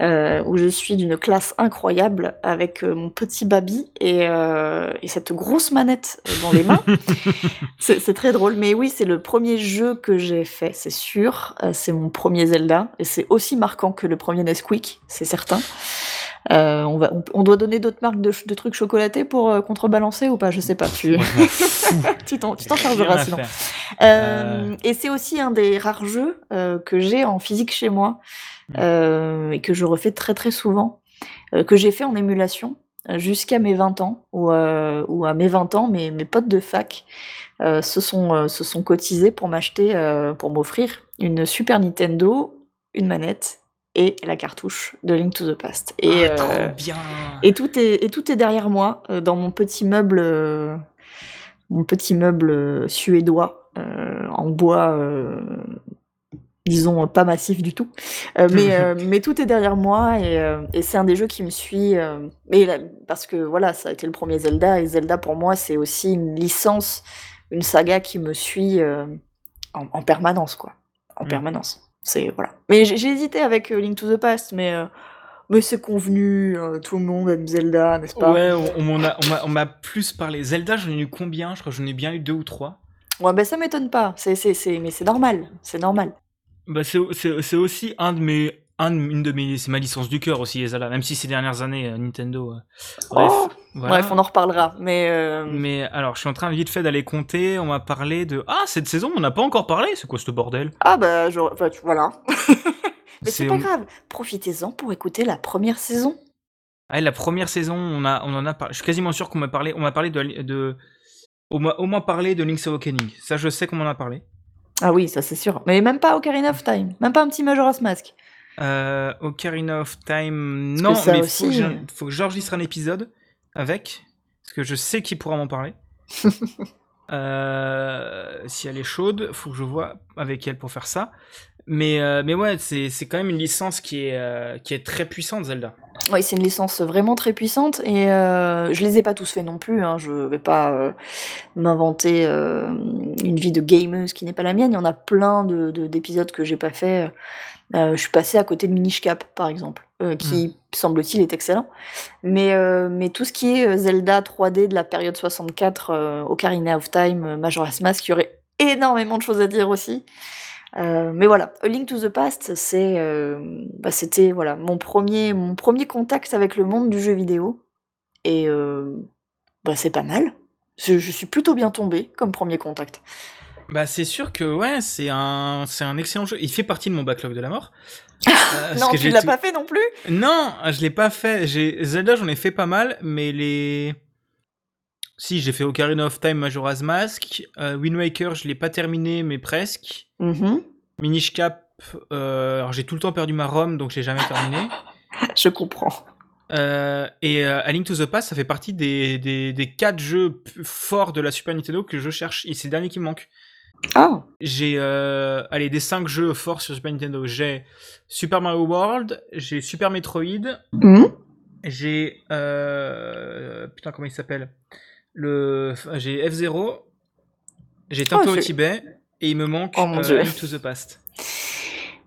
où je suis d'une classe incroyable avec mon petit baby et, et cette grosse manette dans les mains. <laughs> c'est très drôle, mais oui, c'est le premier jeu que j'ai fait, c'est sûr. C'est mon premier Zelda et c'est aussi marquant que le premier Nesquik, c'est certain. Euh, on, va, on, on doit donner d'autres marques de, trucs chocolatés pour euh, contrebalancer ou pas Je sais pas. Tu <laughs> t'en chargeras sinon. Euh, Et c'est aussi un des rares jeux euh, que j'ai en physique chez moi Mm. et que je refais très très souvent, que j'ai fait en émulation jusqu'à mes 20 ans, ou, euh, ou à mes 20 ans, mes, mes potes de fac euh, se, sont, euh, se sont cotisés pour m'acheter, pour m'offrir une Super Nintendo, une manette et la cartouche de Link to the Past. Et, Ah, euh, trop bien. et tout est et tout est derrière moi euh, dans mon petit meuble euh, mon petit meuble suédois en bois disons pas massif du tout Euh, <laughs> mais euh, mais tout est derrière moi et, euh, et c'est un des jeux qui me suit mais là, parce que voilà ça a été le premier Zelda et Zelda pour moi c'est aussi une licence une saga qui me suit en, en permanence quoi en Mm. permanence c'est voilà mais j'ai hésité avec euh, Link to the Past mais euh, mais c'est convenu, euh, tout le monde aime Zelda, n'est-ce pas? Ouais, on, m'a- plus parlé. Zelda, j'en ai eu combien? Je crois que j'en ai bien eu deux ou trois. Ouais, ben ça m'étonne pas. C'est, mais c'est normal, c'est normal. Bah, c'est aussi un de mes. Un de, une de mes. C'est ma licence du cœur aussi, Zelda. Même si ces dernières années, euh, Nintendo. euh, bref. Oh voilà. Bref, on en reparlera. Mais euh, Mais alors, je suis en train vite fait d'aller compter. On m'a parlé de. Ah, cette saison, on n'a pas encore parlé. C'est quoi ce bordel? Ah bah, enfin, tu- voilà. <laughs> mais c'est pas grave. Profitez-en pour écouter la première saison. Ah, la première saison, on, a, on en a parlé. Je suis quasiment sûr qu'on m'a parlé. On m'a parlé de. de au, moins, au moins parlé de Link's Awakening. Ça, je sais qu'on m'en a parlé. Ah oui, ça c'est sûr. Mais même pas Ocarina of Time, même pas un petit Majora's Mask. Euh, Ocarina of Time, non, mais aussi, euh. faut que j'enregistre un épisode avec, parce que je sais qui pourra m'en parler. <laughs> Euh, si elle est chaude, faut que je vois avec elle pour faire ça. Mais, euh, mais ouais, c'est c'est quand même une licence qui est, euh, qui est très puissante, Zelda. Oui, c'est une licence vraiment très puissante et je les ai pas tous faits non plus. Hein. Je vais pas m'inventer une vie de gameuse qui n'est pas la mienne. Il y en a plein de, de- d'épisodes que j'ai pas fait. Je suis passée à côté de Minish Cap, par exemple, euh, semble-t-il est excellent. Mais, euh, mais tout ce qui est euh, Zelda 3D de la période 64, euh, Ocarina of Time, Majora's Mask, il y aurait énormément de choses à dire aussi. Mais voilà, A Link to the Past, c'est, bah, c'était voilà mon premier, mon premier contact avec le monde du jeu vidéo, et bah, c'est pas mal. Je, suis plutôt bien tombée comme premier contact. Bah, c'est sûr que ouais, c'est un, c'est un excellent jeu. Il fait partie de mon backlog de la mort. Euh, non, tu j'ai l'as tout- pas fait non plus Non, je l'ai pas fait. J'ai Zelda, j'en ai fait pas mal, mais les. Si, j'ai fait Ocarina of Time, Majora's Mask. Euh, Wind Waker, je l'ai pas terminé, mais presque. Mhm. Minish Cap, euh, alors j'ai tout le temps perdu ma ROM, donc je l'ai jamais terminé. <laughs> Je comprends. Euh, et euh, A Link to the Past, ça fait partie des, des, des quatre jeux forts de la Super Nintendo que je cherche. Et c'est le dernier qui me manque. Ah, J'ai euh, allez des cinq jeux forts sur Super Nintendo. J'ai Super Mario World, j'ai Super Metroid, Mhm. j'ai euh, putain comment il s'appelle? Le j'ai F0, j'ai Tinto Oh, au Tibet et il me manque Oh, mon euh, Dieu. To the Past.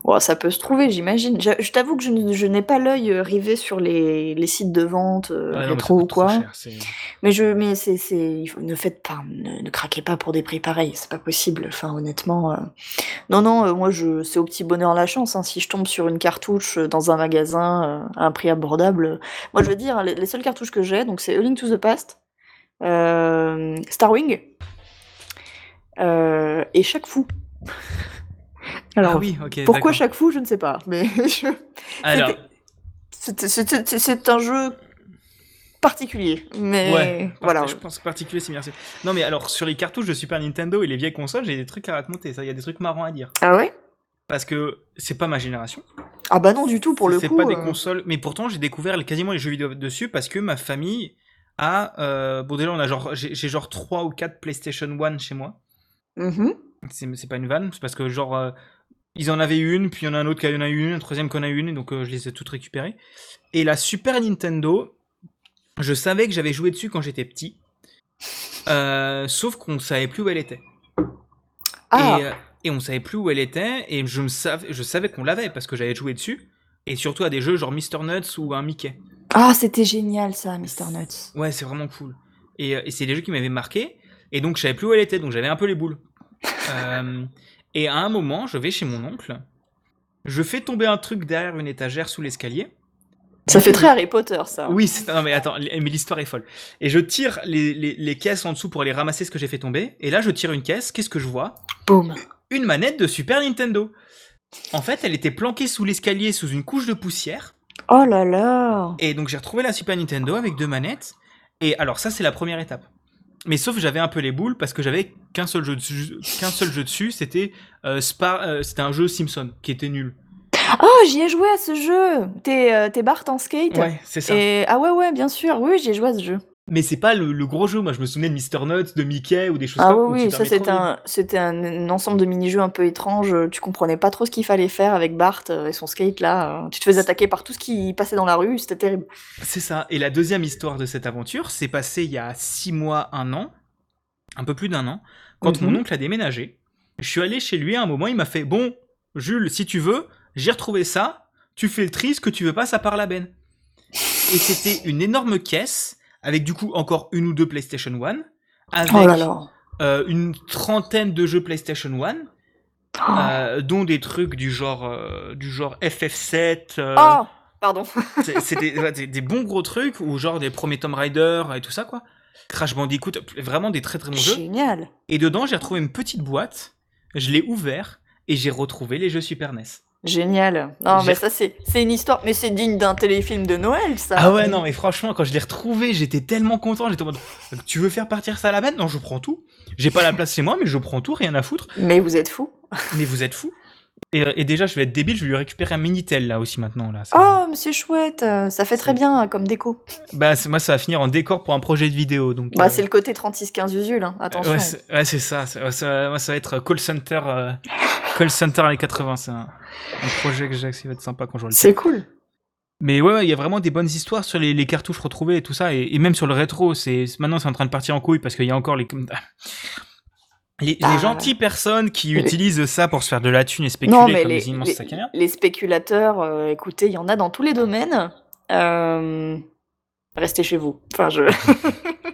Bon, ça peut se trouver, j'imagine. Je, je t'avoue que je, je n'ai pas l'œil euh, rivé sur les, les sites de vente euh, non, mais rétro ou quoi. cher, Mais je, mais c'est, c'est, ne faites pas, ne, ne craquez pas pour des prix pareils, c'est pas possible. Enfin, honnêtement, euh, non, non, euh, moi, je, c'est au petit bonheur la chance. hein. Si je tombe sur une cartouche dans un magasin à un prix abordable, moi, je veux dire, les, les seules cartouches que j'ai, donc c'est A Link to the Past, Starwing et chaque fou. <laughs> Alors, ah oui, pourquoi chaque fou, je ne sais pas, mais <laughs> je- Alors, c'est c'est un jeu particulier, mais ouais, voilà. Je pense que particulier, c'est bien. c'est- Non, mais alors sur les cartouches de Super Nintendo et les vieilles consoles, j'ai des trucs à raconter. Ça, il y a des trucs marrants à dire. Ah ouais? Parce que c'est pas ma génération. Ah bah non du tout pour le C'est coup. pas des euh, consoles, mais pourtant j'ai découvert quasiment les jeux vidéo dessus parce que ma famille a. euh, Bon, déjà, on a genre, j'ai genre 3 ou 4 PlayStation 1 chez moi. mhm. C'est c'est pas une vanne, c'est parce que genre. euh, ils en avaient une, puis il y en a un autre qui en a eu une, un troisième qui en a eu une, et donc euh, je les ai toutes récupérées. Et la Super Nintendo, je savais que j'avais joué dessus quand j'étais petit, euh, sauf qu'on savait plus où elle était. Ah Et, et on savait plus où elle était, et je, me savais, je savais qu'on l'avait parce que j'avais joué dessus. Et surtout à des jeux genre Mr. Nuts ou un Mickey. Ah, c'était génial ça, Mr. Nuts. Ouais, c'est vraiment cool. Et, et c'est des jeux qui m'avaient marqué. Et donc, je savais plus où elle était, donc j'avais un peu les boules. Euh, et à un moment, je vais chez mon oncle. Je fais tomber un truc derrière une étagère sous l'escalier. Ça fait très Harry Potter, ça. Oui, non mais attends, mais l'histoire est folle. Et je tire les, les, les caisses en dessous pour aller ramasser ce que j'ai fait tomber. Et là, je tire une caisse. Qu'est-ce que je vois? Boum. Une manette de Super Nintendo. En fait, elle était planquée sous l'escalier sous une couche de poussière. Oh là là. Et donc j'ai retrouvé la Super Nintendo avec deux manettes. Et alors ça c'est la première étape. Mais sauf que j'avais un peu les boules parce que j'avais qu'un seul jeu dessus, qu'un seul jeu dessus, c'était euh, Spar- euh, c'était un jeu Simpson qui était nul. Oh, j'y ai joué à ce jeu. T'es euh, Bart en skate. Ouais, c'est ça. Et ah ouais ouais, bien sûr. Oui, j'y ai joué à ce jeu. Mais c'est pas le, le gros jeu. Moi je me souvenais de Mr Nuts, de Mickey ou des choses Ah comme oui, ou de oui, Super ça c'était un, c'était un, un ensemble de mini-jeux un peu étranges. Tu comprenais pas trop ce qu'il fallait faire avec Bart euh, et son skate là. Tu te faisais attaquer par tout ce qui passait dans la rue, c'était terrible. C'est ça. Et la deuxième histoire de cette aventure s'est passée il y a six mois, un an, un peu plus d'un an, quand Mhm. mon oncle a déménagé. Je suis allé chez lui à un moment, il m'a fait Bon, Jules, si tu veux, j'ai retrouvé ça, tu fais le tri, ce que tu veux pas, ça part la benne. Et c'était une énorme caisse, avec du coup encore une ou deux PlayStation 1, avec Oh là là. euh, une trentaine de jeux PlayStation 1, Oh, euh, dont des trucs du genre, euh, du genre FF7. euh, Oh, pardon. <laughs> c'est des bons gros trucs, ou genre des premiers Tomb Raider et tout ça, quoi. Crash Bandicoot, vraiment des très très bons jeux. Génial. Et dedans, j'ai retrouvé une petite boîte, je l'ai ouvert, et j'ai retrouvé les jeux Super NES. Génial. Non, mais ça, c'est une histoire, mais c'est digne d'un téléfilm de Noël, ça. Ah ouais, non, mais franchement, quand je l'ai retrouvé, j'étais tellement content, j'étais en mode, tu veux faire partir ça à la benne? Non, je prends tout. J'ai pas la place chez moi, mais je prends tout, rien à foutre. Mais vous êtes fou. Mais vous êtes fous. Et, et déjà, je vais être débile, je vais lui récupérer un Minitel, là, aussi, maintenant, là. Ça- Oh, mais c'est chouette. euh, Ça fait très bien euh, comme déco. Bah, moi, ça va finir en décor pour un projet de vidéo, donc... Bah, euh, c'est le côté 3615 Usul, hein. attention. Ouais, c'est ouais, ça. Ça, ça- ça va être call center, euh, call center les 80. C'est un, projet que j'ai qui va être sympa quand je le c'est cool. Mais ouais, ouais, il y a vraiment des bonnes histoires sur les, les cartouches retrouvées et tout ça, et, et même sur le rétro. C'est maintenant c'est en train de partir en couille parce qu'il y a encore les <laughs> les, les Ah. gentilles personnes qui Les- utilisent ça pour se faire de la thune et spéculer Non, mais comme les, des immenses rien. les spéculateurs, euh, écoutez, il y en a dans tous les domaines. Euh, Restez chez vous. Enfin, je. <laughs>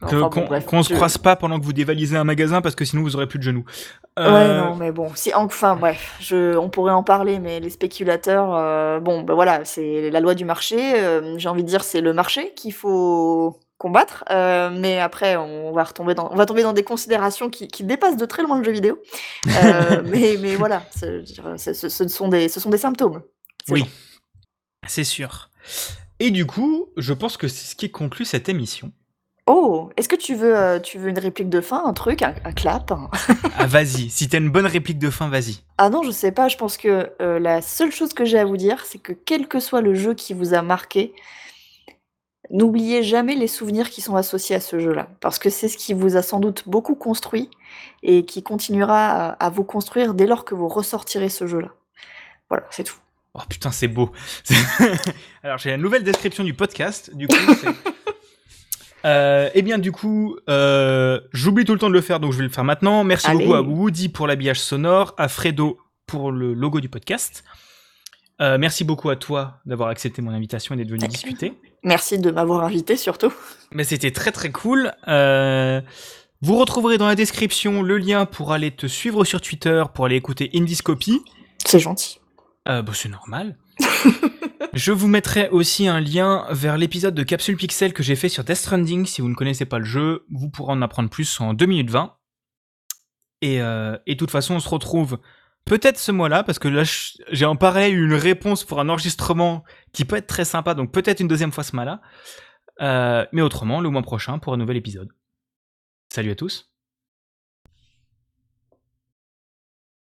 Bon, Qu'on qu'on se croise pas pendant que vous dévalisez un magasin parce que sinon vous aurez plus de genoux. Ouais, Euh, non, mais bon, si, enfin, bref, je, on pourrait en parler, mais les spéculateurs, euh, bon, ben voilà, c'est la loi du marché. euh, J'ai envie de dire, c'est le marché qu'il faut combattre. euh, mais après, on va retomber dans, on va tomber dans des considérations qui, qui dépassent de très loin le jeu vidéo. <laughs> Mais, mais voilà, ce, ce sont des, ce sont des symptômes. Oui, bon. c'est sûr. Et du coup, je pense que c'est ce qui conclut cette émission. Oh, est-ce que tu veux, euh, tu veux une réplique de fin, un truc, un, un clap un- <laughs> Ah, vas-y, si t'as une bonne réplique de fin, vas-y. Ah non, je sais pas. Je pense que euh, la seule chose que j'ai à vous dire, c'est que quel que soit le jeu qui vous a marqué, n'oubliez jamais les souvenirs qui sont associés à ce jeu-là. Parce que c'est ce qui vous a sans doute beaucoup construit et qui continuera à, à vous construire dès lors que vous ressortirez ce jeu-là. Voilà, c'est tout. Oh putain, c'est beau. <laughs> Alors, j'ai la nouvelle description du podcast. Du coup, <laughs> c'est- Euh, eh bien, du coup, euh, j'oublie tout le temps de le faire, donc je vais le faire maintenant. Merci Allez. beaucoup à Woody pour l'habillage sonore, à Fredo pour le logo du podcast. Euh, merci beaucoup à toi d'avoir accepté mon invitation et d'être venu Ouais. discuter. Merci de m'avoir invité surtout. Mais c'était très très cool. Euh, vous retrouverez dans la description le lien pour aller te suivre sur Twitter, pour aller écouter Indiscopy. C'est gentil. Euh, bah, c'est normal. <laughs> Je vous mettrai aussi un lien vers l'épisode de Capsule Pixel que j'ai fait sur Death Stranding. Si vous ne connaissez pas le jeu, vous pourrez en apprendre plus en 2 minutes 20. Et, euh, et de toute façon, on se retrouve peut-être ce mois-là, parce que là, j'ai en pareil une réponse pour un enregistrement qui peut être très sympa, donc peut-être une deuxième fois ce mois-là. Euh, mais autrement, le mois prochain pour un nouvel épisode. Salut à tous.